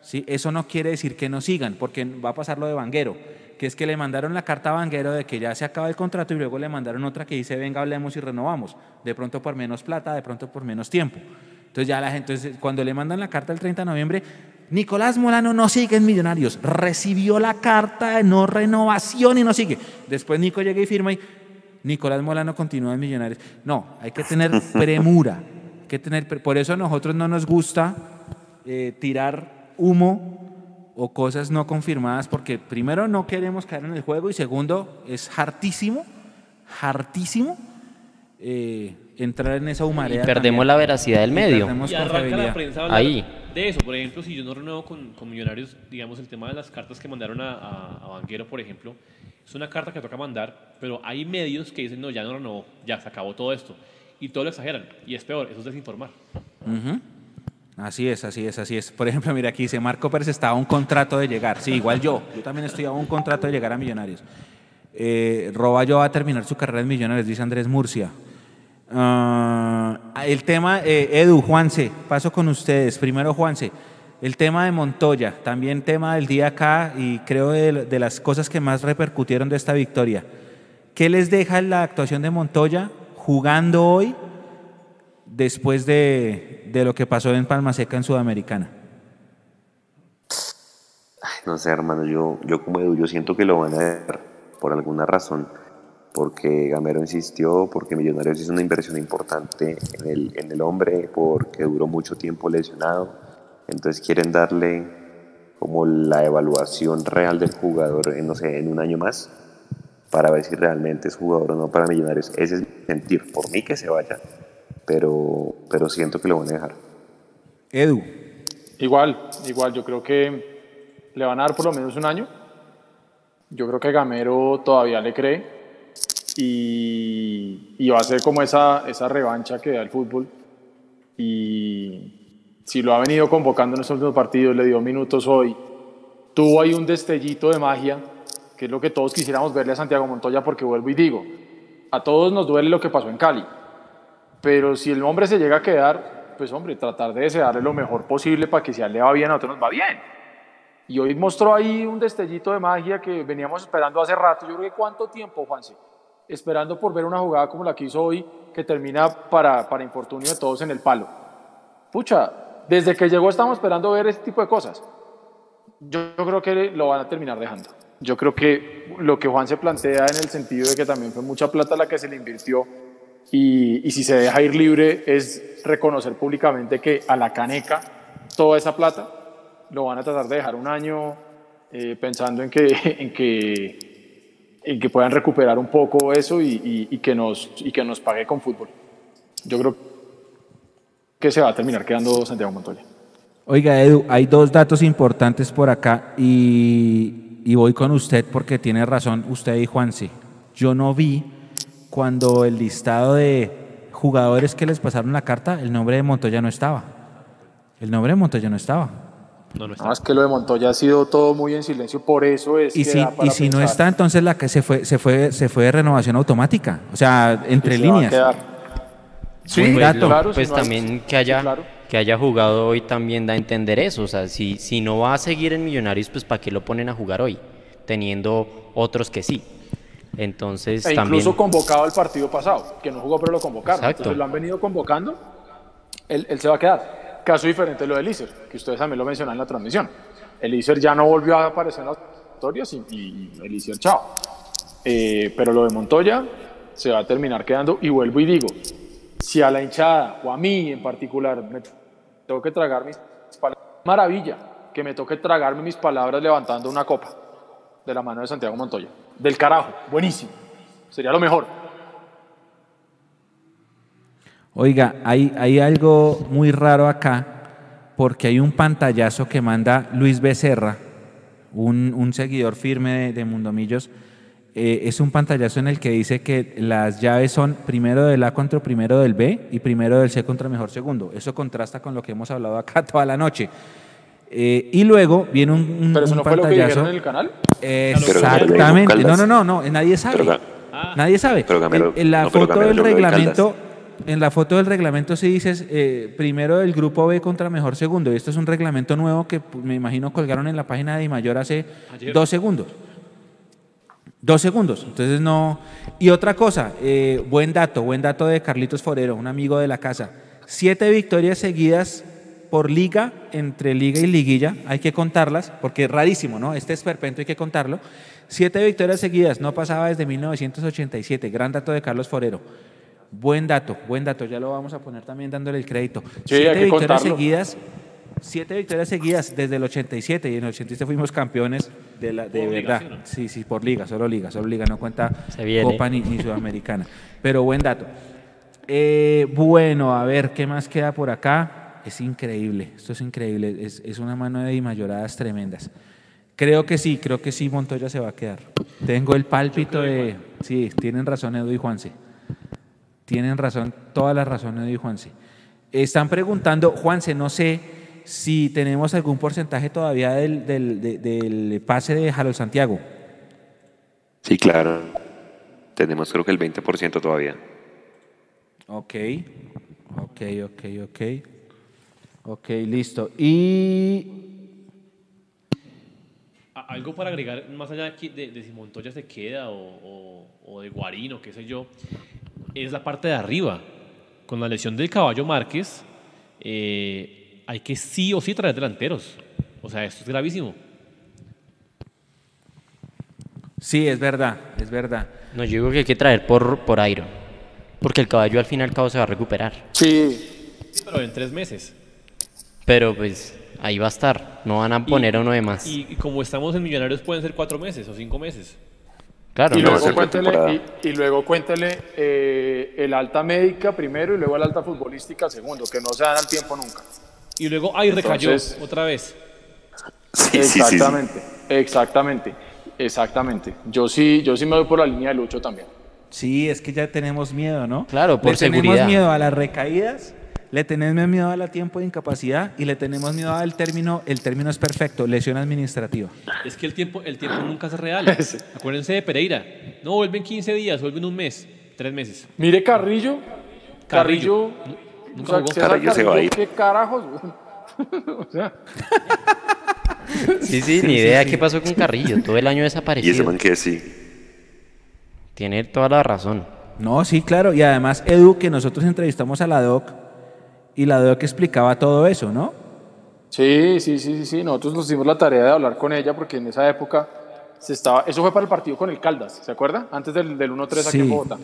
¿sí? Eso no quiere decir que no sigan, porque va a pasar lo de Vanguero, que es que le mandaron la carta a Vanguero de que ya se acaba el contrato y luego le mandaron otra que dice, venga, hablemos y renovamos, de pronto por menos plata, de pronto por menos tiempo. Entonces ya la gente, entonces, cuando le mandan la carta el 30 de noviembre, Nicolás Molano no sigue en Millonarios, recibió la carta de no renovación y no sigue. Después Nico llega y firma y Nicolás Molano continúa en Millonarios. No, hay que tener premura, hay que tener, pre- por eso a nosotros no nos gusta eh, tirar humo o cosas no confirmadas, porque primero no queremos caer en el juego y segundo es hartísimo, hartísimo eh, entrar en esa y humareda. perdemos también. la veracidad del Y medio. perdemos Y arranca la prensa Ahí. de eso. Por ejemplo, si yo no renuevo con, con Millonarios, digamos, el tema de las cartas que mandaron a, a, a Banquero, por ejemplo, es una carta que toca mandar, pero hay medios que dicen, no, ya no renovó, ya se acabó todo esto. Y todo lo exageran. Y es peor, eso es desinformar. Así es, así es, así es. Por ejemplo, mira aquí dice Marco Pérez estaba a un contrato de llegar. Sí, igual yo. Yo también estoy a un contrato de llegar a Millonarios. Eh, Roballo va a terminar su carrera en Millonarios, dice Andrés Murcia. Ah, el tema, eh, Edu, Juanse, paso con ustedes. Primero, Juanse, el tema de Montoya, también tema del día acá y creo de, de las cosas que más repercutieron de esta victoria. ¿Qué les deja la actuación de Montoya jugando hoy después de, de lo que pasó en Palma Seca en Sudamericana? No sé, hermano, yo, yo como yo siento que lo van a ver por alguna razón, porque Gamero insistió, porque Millonarios hizo una inversión importante en el, en el hombre, porque duró mucho tiempo lesionado, entonces quieren darle como la evaluación real del jugador, en, no sé, en un año más, para ver si realmente es jugador o no para Millonarios. Ese es mi sentir, por mí que se vaya, pero, pero siento que lo van a dejar. Edu, Igual, igual, yo creo que le van a dar por lo menos un año. Yo creo que Gamero todavía le cree. y, y va a ser como esa, esa revancha que da el fútbol. Y si lo ha venido convocando en estos últimos partidos, le dio minutos hoy, tuvo ahí un destellito de magia, que es lo que todos quisiéramos verle a Santiago Montoya, porque vuelvo y digo, a todos nos duele lo que pasó en Cali, pero si el hombre se llega a quedar, pues hombre, tratar de desearle lo mejor posible para que si a le va bien, a nosotros nos va bien. Y hoy mostró ahí un destellito de magia que veníamos esperando hace rato. Yo creo que cuánto tiempo, Juanse, esperando por ver una jugada como la que hizo hoy, que termina para, para infortunio de todos en el palo. Pucha, desde que llegó estamos esperando ver este tipo de cosas. Yo, yo creo que lo van a terminar dejando. Yo creo que lo que Juan se plantea en el sentido de que también fue mucha plata la que se le invirtió y, y si se deja ir libre es reconocer públicamente que a la caneca toda esa plata lo van a tratar de dejar un año eh, pensando en que, (laughs) en, que, en que puedan recuperar un poco eso y, y, y, que nos, y que nos pague con fútbol. Yo creo que se va a terminar quedando Santiago Montoya. Oiga, Edu, hay dos datos importantes por acá y, y voy con usted porque tiene razón usted y Juanse. Yo no vi cuando el listado de jugadores que les pasaron la carta, el nombre de Montoya no estaba. El nombre de Montoya no estaba. No, no está. Más que lo de Montoya ha sido todo muy en silencio, por eso es. Y que si, da para y si no está, entonces la que se fue, se fue, se fue de renovación automática. O sea, entre Y se va a líneas. Sí, Pues, dato. claro, si pues no hay- también que haya, sí, claro. que haya jugado hoy también da a entender eso. O sea, si, si no va a seguir en Millonarios, pues ¿para qué lo ponen a jugar hoy? Teniendo otros que sí. Entonces E también... incluso convocado al partido pasado, que no jugó pero lo convocaron. Exacto. Entonces lo han venido convocando, él, él se va a quedar. Caso diferente lo de Lícer, que ustedes también lo mencionaron en la transmisión. El Lícer ya no volvió a aparecer en las historias y, y el Lícer chao. Eh, pero lo de Montoya se va a terminar quedando y vuelvo y digo, si a la hinchada o a mí en particular me tengo que tragar mis palabras, maravilla que me toque tragarme mis palabras levantando una copa de la mano de Santiago Montoya. Del carajo, buenísimo. Sería lo mejor. Oiga, hay, hay algo muy raro acá, porque hay un pantallazo que manda Luis Becerra, un, un seguidor firme de, de Mundomillos. Eh, es un pantallazo en el que dice que las llaves son primero del A contra primero del B y primero del C contra mejor segundo. Eso contrasta con lo que hemos hablado acá (laughs) toda la noche. Eh, y luego viene un, un- Pero eso un no fue lo que pantallazo. dijeron en el canal. Exactamente. No, no, no, no, nadie sabe. Pero Ga- Nadie sabe. Pero en, en la no, foto del reglamento, en la foto del reglamento sí dices eh, primero del grupo B contra mejor segundo. Y esto es un reglamento nuevo que pues, me imagino colgaron en la página de Mayor hace Ayer. dos segundos. Dos segundos. Entonces no. Y otra cosa, eh, buen dato, buen dato de Carlitos Forero, un amigo de la casa. Siete victorias seguidas por liga, entre liga y liguilla, hay que contarlas, porque es rarísimo, ¿no? Este esperpento hay que contarlo. Siete victorias seguidas, no pasaba desde 1987. Gran dato de Carlos Forero. Buen dato, buen dato, ya lo vamos a poner también dándole el crédito. Sí, siete victorias contarlo. seguidas, siete victorias seguidas desde el 87 y en el 87 fuimos campeones de, la, de Por liga, verdad. ¿sí, no? Sí, sí, por liga, solo liga, solo liga, no cuenta. Copa ni, ni Sudamericana. Pero buen dato. Eh, bueno, a ver, ¿qué más queda por acá? Es increíble, esto es increíble, es, es una mano de mayoradas tremendas. Creo que sí, creo que sí, Montoya se va a quedar. Tengo el pálpito de... Sí, tienen razón Edu y Juanse. Tienen razón, toda la razón Edu y Juanse. Están preguntando, Juanse, no sé si tenemos algún porcentaje todavía del, del- de- del pase de Harold Santiago. Sí, claro. Tenemos creo que el 20% todavía. Ok, ok, ok, ok. Ok, listo. Y A- Algo para agregar, más allá de, aquí- de- de si Montoya se queda o, o- o de Guarino, qué sé yo, es la parte de arriba. Con la lesión del caballo Márquez, eh, hay que sí o sí traer delanteros. O sea, esto es gravísimo. sí, es verdad, es verdad. No, yo digo que hay que traer por, por Iron. Porque el caballo al fin y al cabo se va a recuperar. Sí, Pero en tres meses. Pero pues ahí va a estar. No van a poner a uno de más. Y, y como estamos en Millonarios, pueden ser cuatro meses o cinco meses. claro, y, no, luego cuéntele, y luego cuéntele eh, el alta médica primero y luego el alta futbolística segundo, que no se dan al tiempo nunca. Y luego, ay, recayó Entonces- otra vez. Sí, sí, sí, sí. Exactamente, exactamente, exactamente. Yo sí, yo sí me voy por la línea de Lucho también. Sí, es que ya tenemos miedo, ¿no? Claro, por le tenemos seguridad. miedo a las recaídas, le tenemos miedo al tiempo de incapacidad y le tenemos miedo al término, el término es perfecto, lesión administrativa. Es que el tiempo, el tiempo nunca es real. (laughs) Acuérdense de Pereira. No, vuelven 15 días, vuelven un mes, tres meses. Mire Carrillo. Carrillo. Carrillo. O Nunca sea, jugó. César Carrillo se va a ir. ¿Qué carajos? (laughs) o sea, Sí, sí, ni idea qué pasó con Carrillo. Todo el año Y ese desaparecido. man que sí. Tiene toda la razón. No, sí, claro, y además Edu, que nosotros entrevistamos a la DOC y la DOC explicaba todo eso, ¿no? Sí, sí, sí, sí, sí. Nosotros nos dimos la tarea de hablar con ella porque en esa época se estaba. Eso fue para el partido con el Caldas, ¿se acuerda? Antes del, del 1-3 aquí Sí. en Bogotá.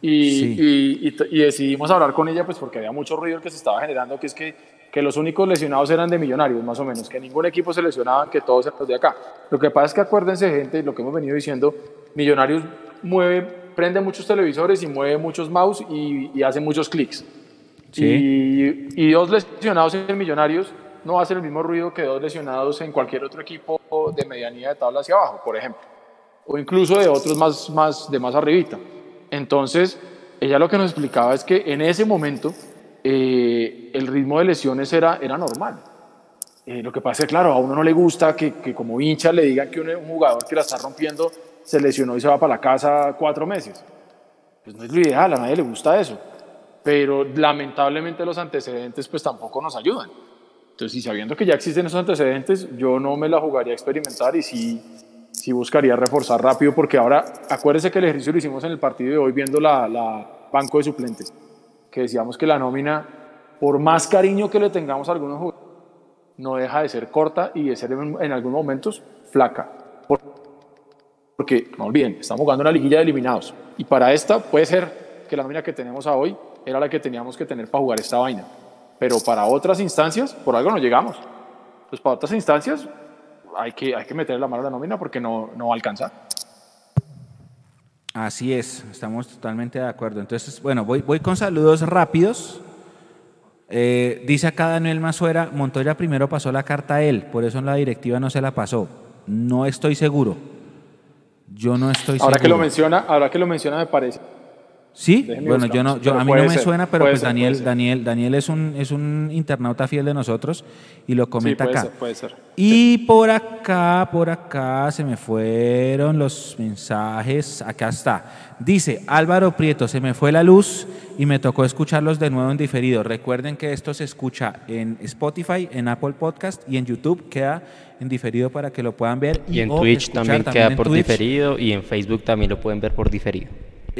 Y, Sí. y- y y decidimos hablar con ella pues porque había mucho ruido que se estaba generando, que es que, que los únicos lesionados eran de millonarios, más o menos, que ningún equipo se lesionaba, que todos eran los de acá. Lo que pasa es que acuérdense, gente, lo que hemos venido diciendo, Millonarios mueve, prende muchos televisores y mueve muchos mouse y, y hace muchos clics. Y, y dos lesionados en Millonarios no hacen el mismo ruido que dos lesionados en cualquier otro equipo de medianía de tabla hacia abajo, por ejemplo. O incluso de otros más, más, de más arribita. Entonces, ella lo que nos explicaba es que en ese momento eh, el ritmo de lesiones era, era normal. Eh, lo que pasa es claro, a uno no le gusta que, que como hincha le digan que un, un jugador que la está rompiendo se lesionó y se va para la casa cuatro meses. Pues no es lo ideal, a nadie le gusta eso. Pero lamentablemente los antecedentes pues tampoco nos ayudan. Entonces, y sabiendo que ya existen esos antecedentes, yo no me la jugaría a experimentar y sí, sí buscaría reforzar rápido porque ahora, acuérdese que el ejercicio lo hicimos en el partido de hoy viendo la, la banco de suplentes, que decíamos que la nómina, por más cariño que le tengamos a algunos jugadores, no deja de ser corta y de ser en, algunos momentos flaca. Por- porque, no olviden, estamos jugando una liguilla de eliminados. Y para esta puede ser que la nómina que tenemos a hoy era la que teníamos que tener para jugar esta vaina. Pero para otras instancias, por algo no llegamos. Pues para otras instancias hay que, hay que meter la mano a la nómina porque no, no va a alcanzar. Así es, estamos totalmente de acuerdo. Entonces, bueno, voy, voy con saludos rápidos. Eh, dice acá Daniel Mazuera, Montoya primero pasó la carta a él, por eso en la directiva no se la pasó. No estoy seguro. Yo no estoy Ahora seguro. que lo menciona, ahora que lo menciona me parece. Sí, Déjeme bueno, buscar, yo no, yo, pero a mí no me ser, suena, pero puede pues ser, Daniel. Daniel, Daniel es un, es un internauta fiel de nosotros y lo Sí, comenta puede acá. ser, puede ser. Y por acá, por acá se me fueron los mensajes. Acá está. Dice Álvaro Prieto, se me fue la luz y me tocó escucharlos de nuevo en diferido. Recuerden que esto se escucha en Spotify, en Apple Podcast y en YouTube. Queda en diferido para que lo puedan ver. Y en Twitch también queda por Twitch. diferido y en Facebook también lo pueden ver por diferido.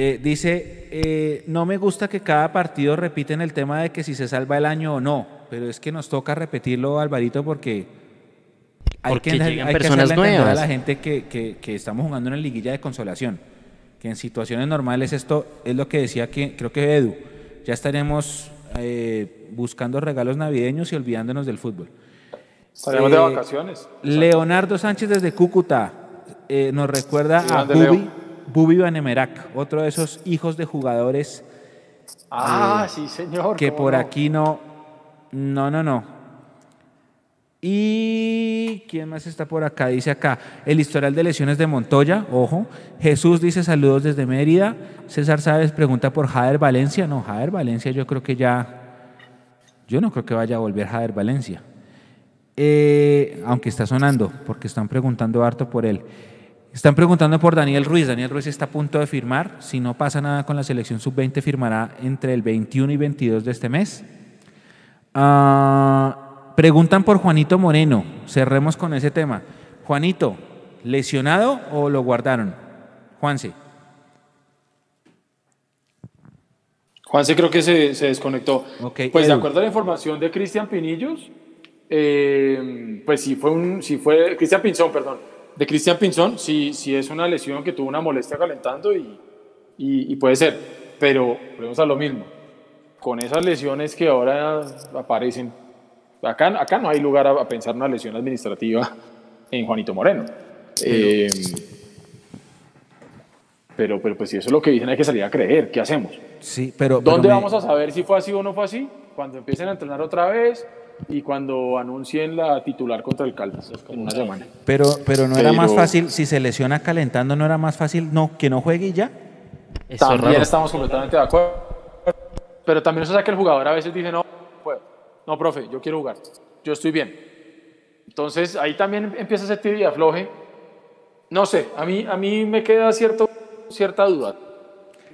Eh, dice, eh, no me gusta que cada partido repiten el tema de que si se salva el año o no, pero es que nos toca repetirlo, Alvarito, porque hay Porque que, llegan hay personas entender a nuevas. la gente que, que- que estamos jugando una liguilla de consolación, que en situaciones normales esto es lo que decía que creo que Edu, ya estaremos eh, buscando regalos navideños y olvidándonos del fútbol. Estaremos Eh, de vacaciones. Leonardo Sánchez desde Cúcuta eh, nos recuerda Sí, a Leo. Bubi, Banemerac, otro de esos hijos de jugadores Ah, sí, señor. que por no. aquí no, no, no, no. Y quién más está por acá, dice acá, el historial de lesiones de Montoya, ojo. Jesús dice saludos desde Mérida. César Sáez pregunta por Jader Valencia. No, Jader Valencia yo creo que ya, yo no creo que vaya a volver Jader Valencia. Eh, aunque está sonando, porque están preguntando harto por él. Están preguntando por Daniel Ruiz. Daniel Ruiz está a punto de firmar. Si no pasa nada con la selección sub-20, firmará entre el 21 y 22 de este mes. Ah, preguntan por Juanito Moreno. Cerremos con ese tema. Juanito, ¿lesionado o lo guardaron? Juanse. Juanse creo que se, se desconectó. Ok, pues de acuerdo a la información de Cristian Pinillos, eh, pues sí fue un, sí fue, Cristian Pinzón, perdón, de Cristian Pinzón, sí, sí es una lesión que tuvo una molestia calentando y, y, y puede ser, pero volvemos a lo mismo, con esas lesiones que ahora aparecen, acá, acá no hay lugar a, a pensar una lesión administrativa (laughs) en Juanito Moreno. Eh, pero, pero pues si eso es lo que dicen hay que salir a creer, ¿qué hacemos? Sí, pero. pero ¿Dónde me- vamos a saber si fue así o no fue así? Cuando empiecen a entrenar otra vez y cuando anuncien la titular contra el Caldas en una semana. Pero, pero no era más Pero- fácil, si se lesiona calentando, no era más fácil no, que no juegue y ya. Eso es también raro. estamos completamente de acuerdo. Pero también eso sabe que el jugador a veces dice, no, puedo. No, profe, yo quiero jugar. Yo estoy bien. Entonces ahí también empieza ese tiro y afloje. No sé, a mí, a mí me queda cierto, cierta duda.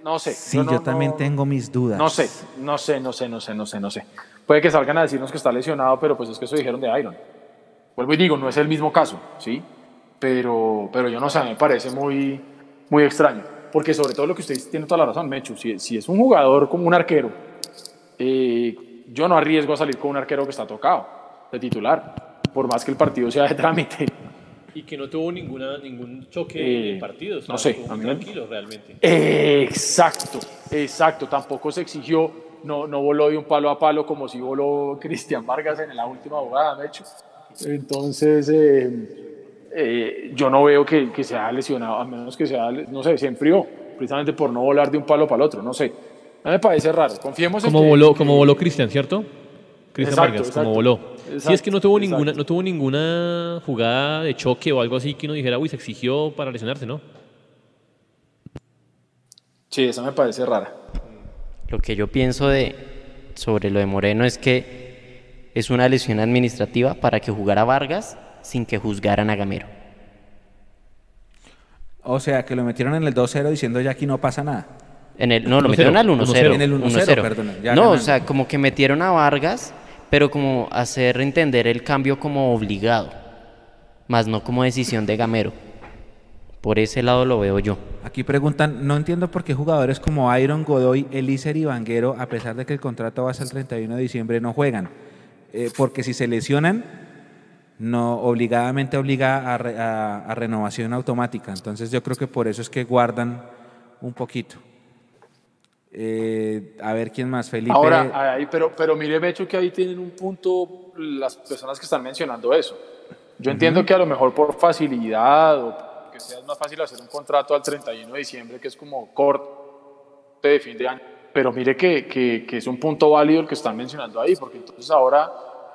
No sé. Sí, yo, no- también no- tengo mis dudas. No sé, no sé, no sé, no sé, no sé, no sé. Puede que salgan a decirnos que está lesionado, pero pues es que eso dijeron de Iron. Vuelvo y digo, no es el mismo caso, ¿sí? Pero, pero yo no sé, me parece muy, muy extraño. Porque sobre todo lo que usted dice, tiene toda la razón, Mechu. Si, si es un jugador como un arquero, eh, yo no arriesgo a salir con un arquero que está tocado, de titular, por más que el partido sea de trámite. Y que no tuvo ninguna, ningún choque Eh, en partidos. no sé, a mí tranquilo realmente. Exacto, exacto. Tampoco se exigió, no, no voló de un palo a palo como si voló Cristian Vargas en la última jugada, de hecho. Entonces, eh, eh, yo no veo que, que se haya lesionado, a menos que sea, no sé, se enfrió, precisamente por no volar de un palo para el otro, no sé. Mí me parece raro. Confiemos en Como que- voló, que- como voló Cristian, ¿cierto? Cristian Vargas, exacto. como voló. Si es que no tuvo Exacto, ninguna, no tuvo ninguna jugada de choque o algo así que uno dijera, uy, se exigió para lesionarse, ¿no? Sí, esa me parece rara. Lo que yo pienso de sobre lo de Moreno es que es una lesión administrativa para que jugara Vargas sin que juzgaran a Gamero. O sea, que lo metieron en el 2-0 diciendo ya aquí no pasa nada. En el, no, lo 1-0, metieron al 1-0. En el 1-0, perdón, ya No, o sea, como que metieron a Vargas, pero como hacer entender el cambio como obligado, más no como decisión de Gamero. Por ese lado lo veo yo. Aquí preguntan, no entiendo por qué jugadores como Iron Godoy, Elíser y Vanguero, a pesar de que el contrato va hasta el 31 de diciembre, no juegan. Eh, porque si se lesionan, no obligadamente obliga a, re- a- a renovación automática. Entonces yo creo que por eso es que guardan un poquito. Eh, a ver quién más, Felipe. Ahora, ahí, pero, pero mire, Mecho, que ahí tienen un punto las personas que están mencionando eso. Yo entiendo que a lo mejor por facilidad o que sea más fácil hacer un contrato al 31 de diciembre, que es como corte de fin de año. Pero mire que, que, que es un punto válido el que están mencionando ahí, porque entonces ahora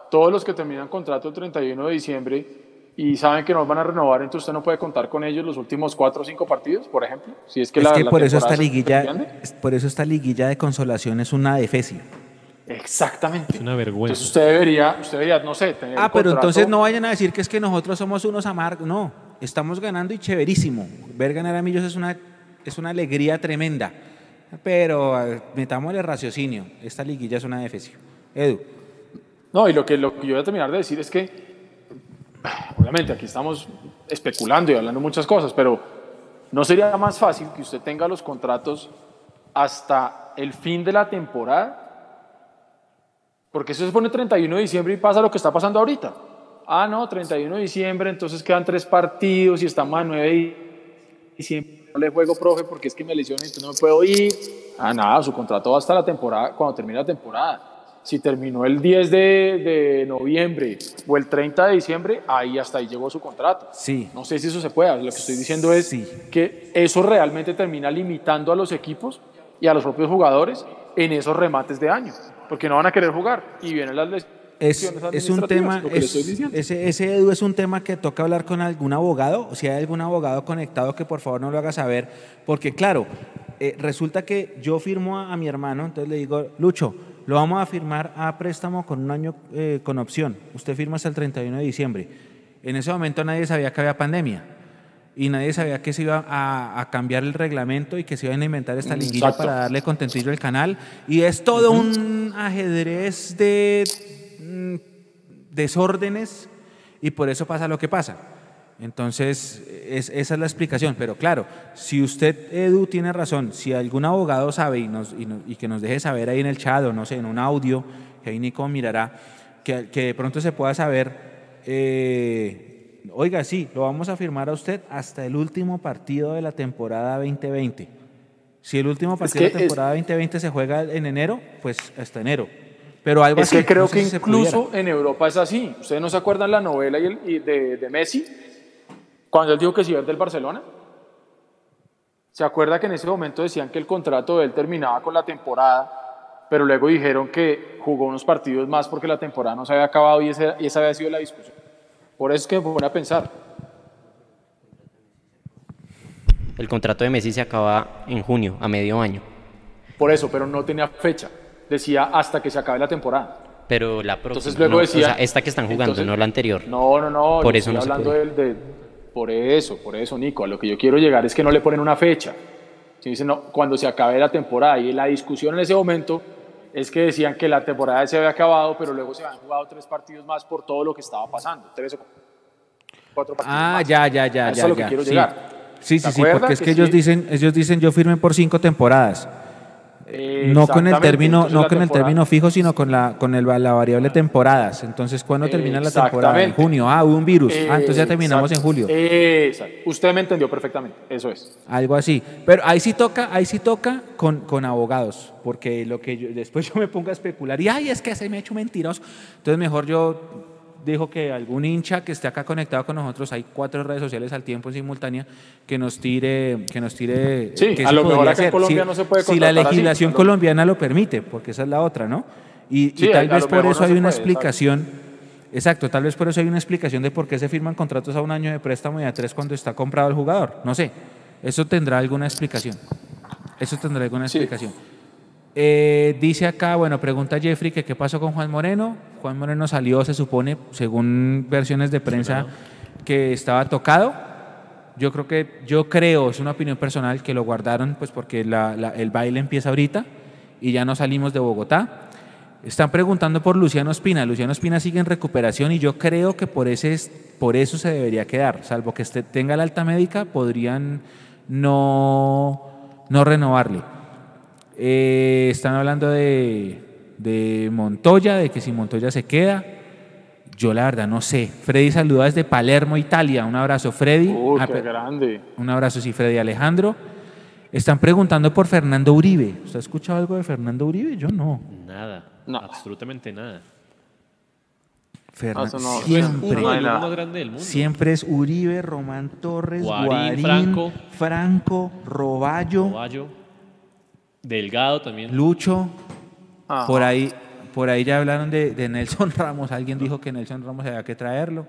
todos los que terminan contrato el 31 de diciembre y saben que no van a renovar, entonces usted no puede contar con ellos los últimos cuatro o cinco partidos, por ejemplo. Si es que, es la, que la por eso esta liguilla, es- por eso esta liguilla de consolación es una defecia. Exactamente. Es una vergüenza. Entonces usted debería, usted debería, no sé, tener Ah, pero contrato- entonces no vayan a decir que es que nosotros somos unos amargos. No, estamos ganando y chéverísimo. Ver ganar a Millos es una, es una alegría tremenda. Pero metámosle raciocinio. Esta liguilla es una defecia. Edu. No, y lo que, lo que yo voy a terminar de decir es que, obviamente, aquí estamos especulando y hablando muchas cosas, pero ¿no sería más fácil que usted tenga los contratos hasta el fin de la temporada? Porque eso se pone 31 de diciembre y pasa lo que está pasando ahorita. Ah, no, 31 de diciembre, entonces quedan tres partidos y estamos a 9 de diciembre. No le juego, profe, porque es que me lesiono y entonces no me puedo ir. Ah, nada, su contrato va hasta la temporada, cuando termine la temporada. Si terminó el 10 de, de noviembre o el 30 de diciembre, ahí hasta ahí llegó su contrato. Sí. No sé si eso se puede. Lo que estoy diciendo es Sí. que eso realmente termina limitando a los equipos y a los propios jugadores en esos remates de año, porque no van a querer jugar y vienen las lesiones. Es, es un tema, es- ese, ese Edu es un tema que toca hablar con algún abogado, o si hay algún abogado conectado que por favor no lo haga saber, porque claro, eh, resulta que yo firmo a, a mi hermano, entonces le digo, Lucho, lo vamos a firmar a préstamo con un año eh, con opción, usted firma hasta el 31 de diciembre. En ese momento nadie sabía que había pandemia y nadie sabía que se iba a, a cambiar el reglamento y que se iban a inventar esta liguilla Exacto. para darle contentillo al canal. Y es todo un ajedrez de mm, desórdenes y por eso pasa lo que pasa. Entonces, es- esa es la explicación. Pero claro, si usted, Edu, tiene razón, si algún abogado sabe y, nos, y, nos- y que nos deje saber ahí en el chat o no sé, en un audio, que ahí Nico mirará, que, que de pronto se pueda saber, eh, oiga, sí, lo vamos a firmar a usted hasta el último partido de la temporada 2020. Si el último partido de que la es- temporada 2020 se juega en enero, pues hasta enero. Pero algo Es así. que creo no sé que si incluso en Europa es así. ¿Ustedes no se acuerdan la novela y el- y de, de Messi? Cuando él dijo que se iba a ir del Barcelona. ¿Se acuerda que en ese momento decían que el contrato de él terminaba con la temporada, pero luego dijeron que jugó unos partidos más porque la temporada no se había acabado y, ese- y esa había sido la discusión? Por eso es que me pone a pensar. El contrato de Messi se acaba en junio, a medio año. Por eso, pero no tenía fecha. Decía hasta que se acabe la temporada. Pero la próxima. Entonces luego no, decía- o sea, esta que están jugando, entonces- no la anterior. No, no, no. Por eso estoy no se hablando puede. del- de, Por eso, por eso, Nico. A lo que yo quiero llegar es que no le ponen una fecha. Si dicen, no, cuando se acabe la temporada. Y la discusión en ese momento es que decían que la temporada se había acabado, pero luego se habían jugado tres partidos más por todo lo que estaba pasando. Tres o cuatro partidos Ah, más. ya, ya, ya, eso ya. es lo que ya, quiero sí. llegar. Sí, sí, ¿Se sí, porque es que que ellos sí? dicen, ellos dicen yo firmen por cinco temporadas. No con el término, entonces no con el término fijo, sino con la con el, la variable temporadas. Entonces, ¿cuándo termina la temporada? En junio. Ah, hubo un virus. Ah, entonces ya terminamos en julio. Exacto. Usted me entendió perfectamente. Eso es. Algo así. Pero ahí sí toca, ahí sí toca con, con abogados, porque lo que yo, después (laughs) yo me ponga a especular y ay, es que se me ha hecho mentiroso. Entonces mejor yo dijo que algún hincha que esté acá conectado con nosotros, hay cuatro redes sociales al tiempo en simultánea, que nos tire, que nos tire. Sí, a lo mejor acá en. Colombia Si- no se puede Si la así, legislación a lo- colombiana lo permite, porque esa es la otra, ¿no? Y, tal vez por eso no hay una puede, explicación. Exacto, tal vez por eso hay una explicación de por qué se firman contratos a un año de préstamo y a tres cuando está comprado el jugador. No sé, eso tendrá alguna explicación. Eso tendrá alguna explicación. Eh, dice acá, bueno, pregunta Jeffrey que qué pasó con Juan Moreno. Juan Moreno salió, se supone, según versiones de prensa, que estaba tocado. Yo creo que, yo creo, es una opinión personal, que lo guardaron, pues porque la- la- el baile empieza ahorita y ya no salimos de Bogotá. Están preguntando por Luciano Espina. Luciano Espina sigue en recuperación y yo creo que por, ese, es- por eso se debería quedar. Salvo que este, tenga la alta médica, podrían no, no renovarle. Eh, están hablando de, de Montoya, de que si Montoya se queda. Yo la verdad no sé. Freddy saluda desde Palermo, Italia. Un abrazo, Freddy. Uy, Ah, qué pe- grande. un abrazo, sí, Freddy Alejandro. Están preguntando por Fernando Uribe. ¿Usted ha escuchado algo de Fernando Uribe? Yo no. Nada. No. Absolutamente nada. Fernan- eso no- siempre, Uno del nada. más grande del mundo. siempre es Uribe, Román Torres, Guarín, Guarín, Franco. Franco, Roballo. Delgado también. Lucho. Ajá. Por ahí, por ahí ya hablaron de, de Nelson (laughs) Ramos. Alguien dijo que Nelson Ramos había que traerlo.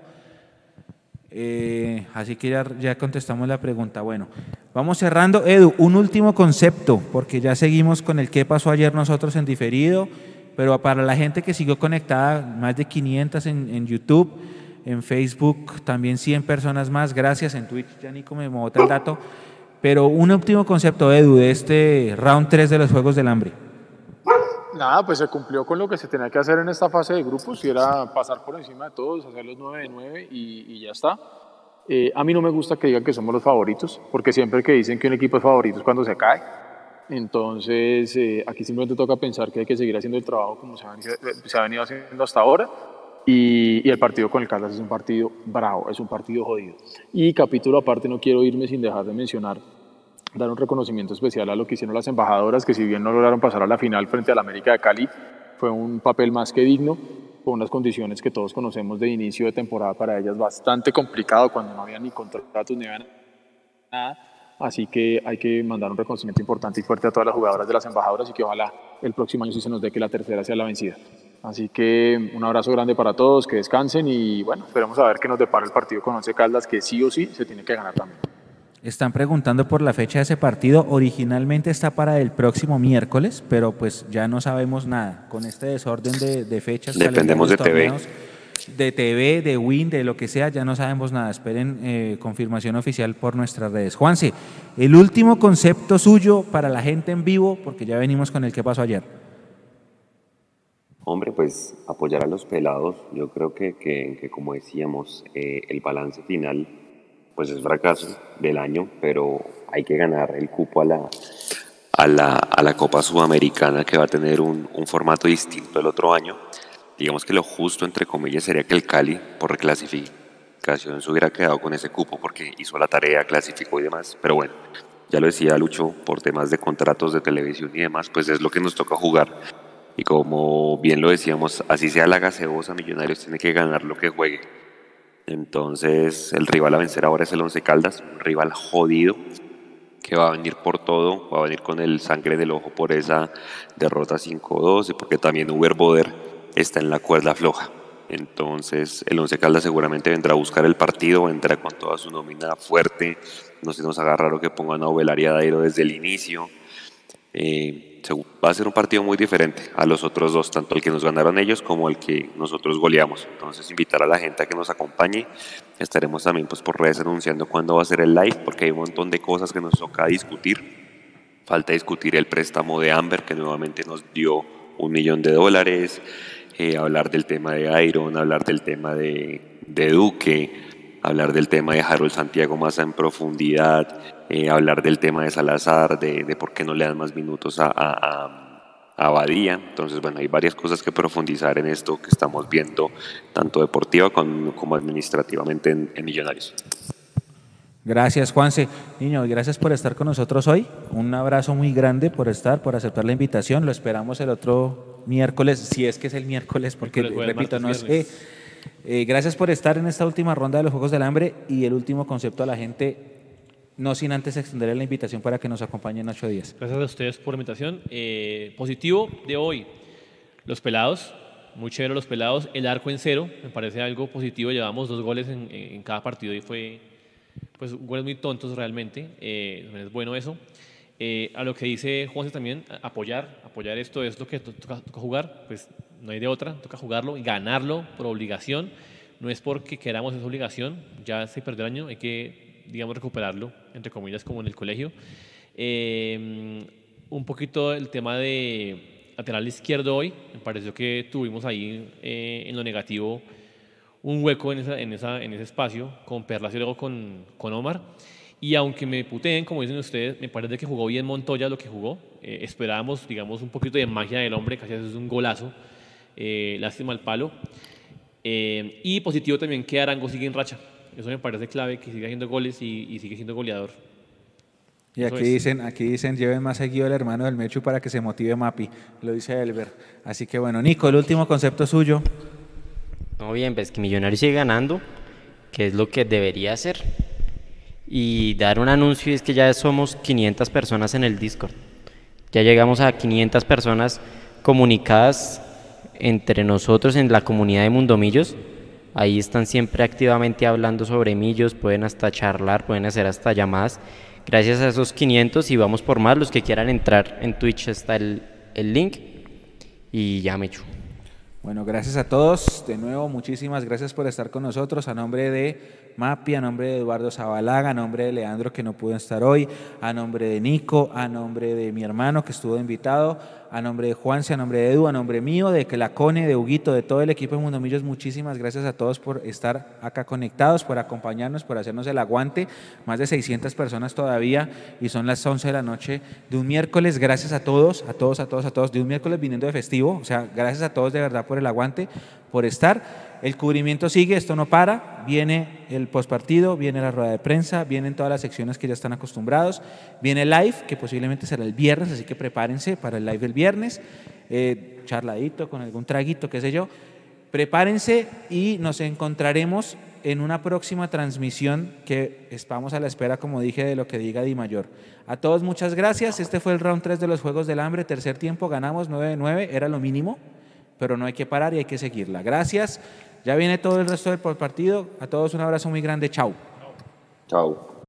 Eh, así que ya, ya contestamos la pregunta. Bueno, vamos cerrando. Edu, un último concepto, porque ya seguimos con el qué pasó ayer nosotros en diferido, pero para la gente que siguió conectada, más de 500 en, en YouTube, en Facebook también 100 personas más, gracias, en Twitch ya Nico me bota el dato, pero un último concepto, Edu, de este round 3 de los Juegos del Hambre. Nada, pues se cumplió con lo que se tenía que hacer en esta fase de grupos y era pasar por encima de todos, hacer los 9 de 9 y, y ya está. Eh, a mí no me gusta que digan que somos los favoritos, porque siempre que dicen que un equipo es favorito es cuando se cae. Entonces, eh, aquí simplemente toca pensar que hay que seguir haciendo el trabajo como se ha venido, se ha venido haciendo hasta ahora. Y, y el partido con el Caldas es un partido bravo, es un partido jodido. Y capítulo aparte, no quiero irme sin dejar de mencionar dar un reconocimiento especial a lo que hicieron las embajadoras, que si bien no lograron pasar a la final frente al América de Cali, fue un papel más que digno, con unas condiciones que todos conocemos de inicio de temporada para ellas bastante complicado, cuando no había ni contratos ni nada. Así que hay que mandar un reconocimiento importante y fuerte a todas las jugadoras de las embajadoras y que ojalá el próximo año sí se nos dé que la tercera sea la vencida. Así que un abrazo grande para todos, que descansen y bueno, esperemos a ver qué nos depara el partido con Once Caldas, que sí o sí se tiene que ganar también. Están preguntando por la fecha de ese partido. Originalmente está para el próximo miércoles, pero pues ya no sabemos nada. Con este desorden de, de fechas, Dependemos de TV. de TV, de Win, de lo que sea, ya no sabemos nada. Esperen eh, confirmación oficial por nuestras redes. Juanse, el último concepto suyo para la gente en vivo, porque ya venimos con el que pasó ayer. Hombre, pues apoyar a los pelados, yo creo que, que, que como decíamos, eh, el balance final pues es fracaso del año, pero hay que ganar el cupo a la, a la, a la Copa Sudamericana que va a tener un, un formato distinto el otro año. Digamos que lo justo, entre comillas, sería que el Cali, por reclasificación, se hubiera quedado con ese cupo porque hizo la tarea, clasificó y demás. Pero bueno, ya lo decía Lucho, por temas de contratos de televisión y demás, pues es lo que nos toca jugar. Y como bien lo decíamos, así sea la gaseosa, Millonarios tiene que ganar lo que juegue. Entonces, el rival a vencer ahora es el Once Caldas, un rival jodido que va a venir por todo, va a venir con el sangre del ojo por esa derrota 5-2 y porque también Uber Boder está en la cuerda floja. Entonces, el Once Caldas seguramente vendrá a buscar el partido, vendrá con toda su nómina fuerte. No se nos haga raro que pongan a Ovelaria Dairo desde el inicio. Eh, va a ser un partido muy diferente a los otros dos, tanto el que nos ganaron ellos como el que nosotros goleamos. Entonces, invitar a la gente a que nos acompañe. Estaremos también pues, por redes anunciando cuándo va a ser el live, porque hay un montón de cosas que nos toca discutir. Falta discutir el préstamo de Amber, que nuevamente nos dio un millón de dólares. Eh, hablar del tema de Iron, hablar del tema de, de Duque, hablar del tema de Harold Santiago más en profundidad, eh, hablar del tema de Salazar, de, de, por qué no le dan más minutos a, a, a Badía. Entonces, bueno, hay varias cosas que profundizar en esto que estamos viendo, tanto deportiva como, como administrativamente en, en Millonarios. Gracias, Juanse. Niño, gracias por estar con nosotros hoy. Un abrazo muy grande por estar, por aceptar la invitación. Lo esperamos el otro miércoles, si es que es el miércoles, porque Miércoles, repito, martes, no es. Eh, eh, gracias por estar en esta última ronda de los Juegos del Hambre y el último concepto a la gente, no sin antes extenderle la invitación para que nos acompañen ocho días. Gracias a ustedes por la invitación. Eh, positivo de hoy, los pelados, muy chévere los pelados, el arco en cero, me parece algo positivo, llevamos dos goles en, cada partido y fue, pues, goles muy tontos realmente, eh, es bueno eso. Eh, a lo que dice Juanse también, apoyar, apoyar esto es lo que to- toca, toca jugar, pues no hay de otra, toca jugarlo y ganarlo por obligación, no es porque queramos esa obligación, ya se perdió el año, hay que, digamos, recuperarlo, entre comillas, como en el colegio. Eh, un poquito el tema de lateral izquierdo hoy, me pareció que tuvimos ahí eh, en lo negativo un hueco en, esa, en, esa, en ese espacio con Perlas y luego con, con Omar. Y aunque me puteen, como dicen ustedes, me parece que jugó bien Montoya lo que jugó. Eh, esperábamos, digamos, un poquito de magia del hombre, casi es un golazo. Eh, lástima el palo. Eh, y positivo también que Arango sigue en racha. Eso me parece clave, que siga haciendo goles y, y sigue siendo goleador. Y aquí dicen, aquí dicen, lleven más seguido al hermano del Mechu para que se motive Mapi, lo dice Elber. Así que bueno, Nico, el último concepto suyo. No, bien, pues que Millonarios sigue ganando, que es lo que debería hacer. Y dar un anuncio y es que ya somos 500 personas en el Discord. Ya llegamos a 500 personas comunicadas entre nosotros en la comunidad de Mundomillos. Ahí están siempre activamente hablando sobre millos, pueden hasta charlar, pueden hacer hasta llamadas. Gracias a esos 500 y vamos por más, los que quieran entrar en Twitch está el, el link. Y ya me echo. Bueno, gracias a todos. De nuevo, muchísimas gracias por estar con nosotros. A nombre de Mapi, a nombre de Eduardo Zabalaga, a nombre de Leandro que no pudo estar hoy, a nombre de Nico, a nombre de mi hermano que estuvo invitado, a nombre de Juanse, a nombre de Edu, a nombre mío, de Quelacone, de Huguito, de todo el equipo de Mundomillos, muchísimas gracias a todos por estar acá conectados, por acompañarnos, por hacernos el aguante. Más de 600 personas todavía y son las 11 de la noche de un miércoles. Gracias a todos, a todos, a todos, a todos, de un miércoles viniendo de festivo. O sea, gracias a todos de verdad por el aguante, por estar. El cubrimiento sigue, esto no para. Viene el postpartido, viene la rueda de prensa, vienen todas las secciones que ya están acostumbrados. Viene el live, que posiblemente será el viernes, así que prepárense para el live del viernes. Eh, charladito, con algún traguito, qué sé yo. Prepárense y nos encontraremos en una próxima transmisión que estamos a la espera, como dije, de lo que diga Di Mayor. A todos muchas gracias. Este fue el round 3 de los Juegos del Hambre. Tercer tiempo, ganamos 9 de 9, era lo mínimo, pero no hay que parar y hay que seguirla. Gracias. Ya viene todo el resto del partido. A todos un abrazo muy grande. Chao. Chao.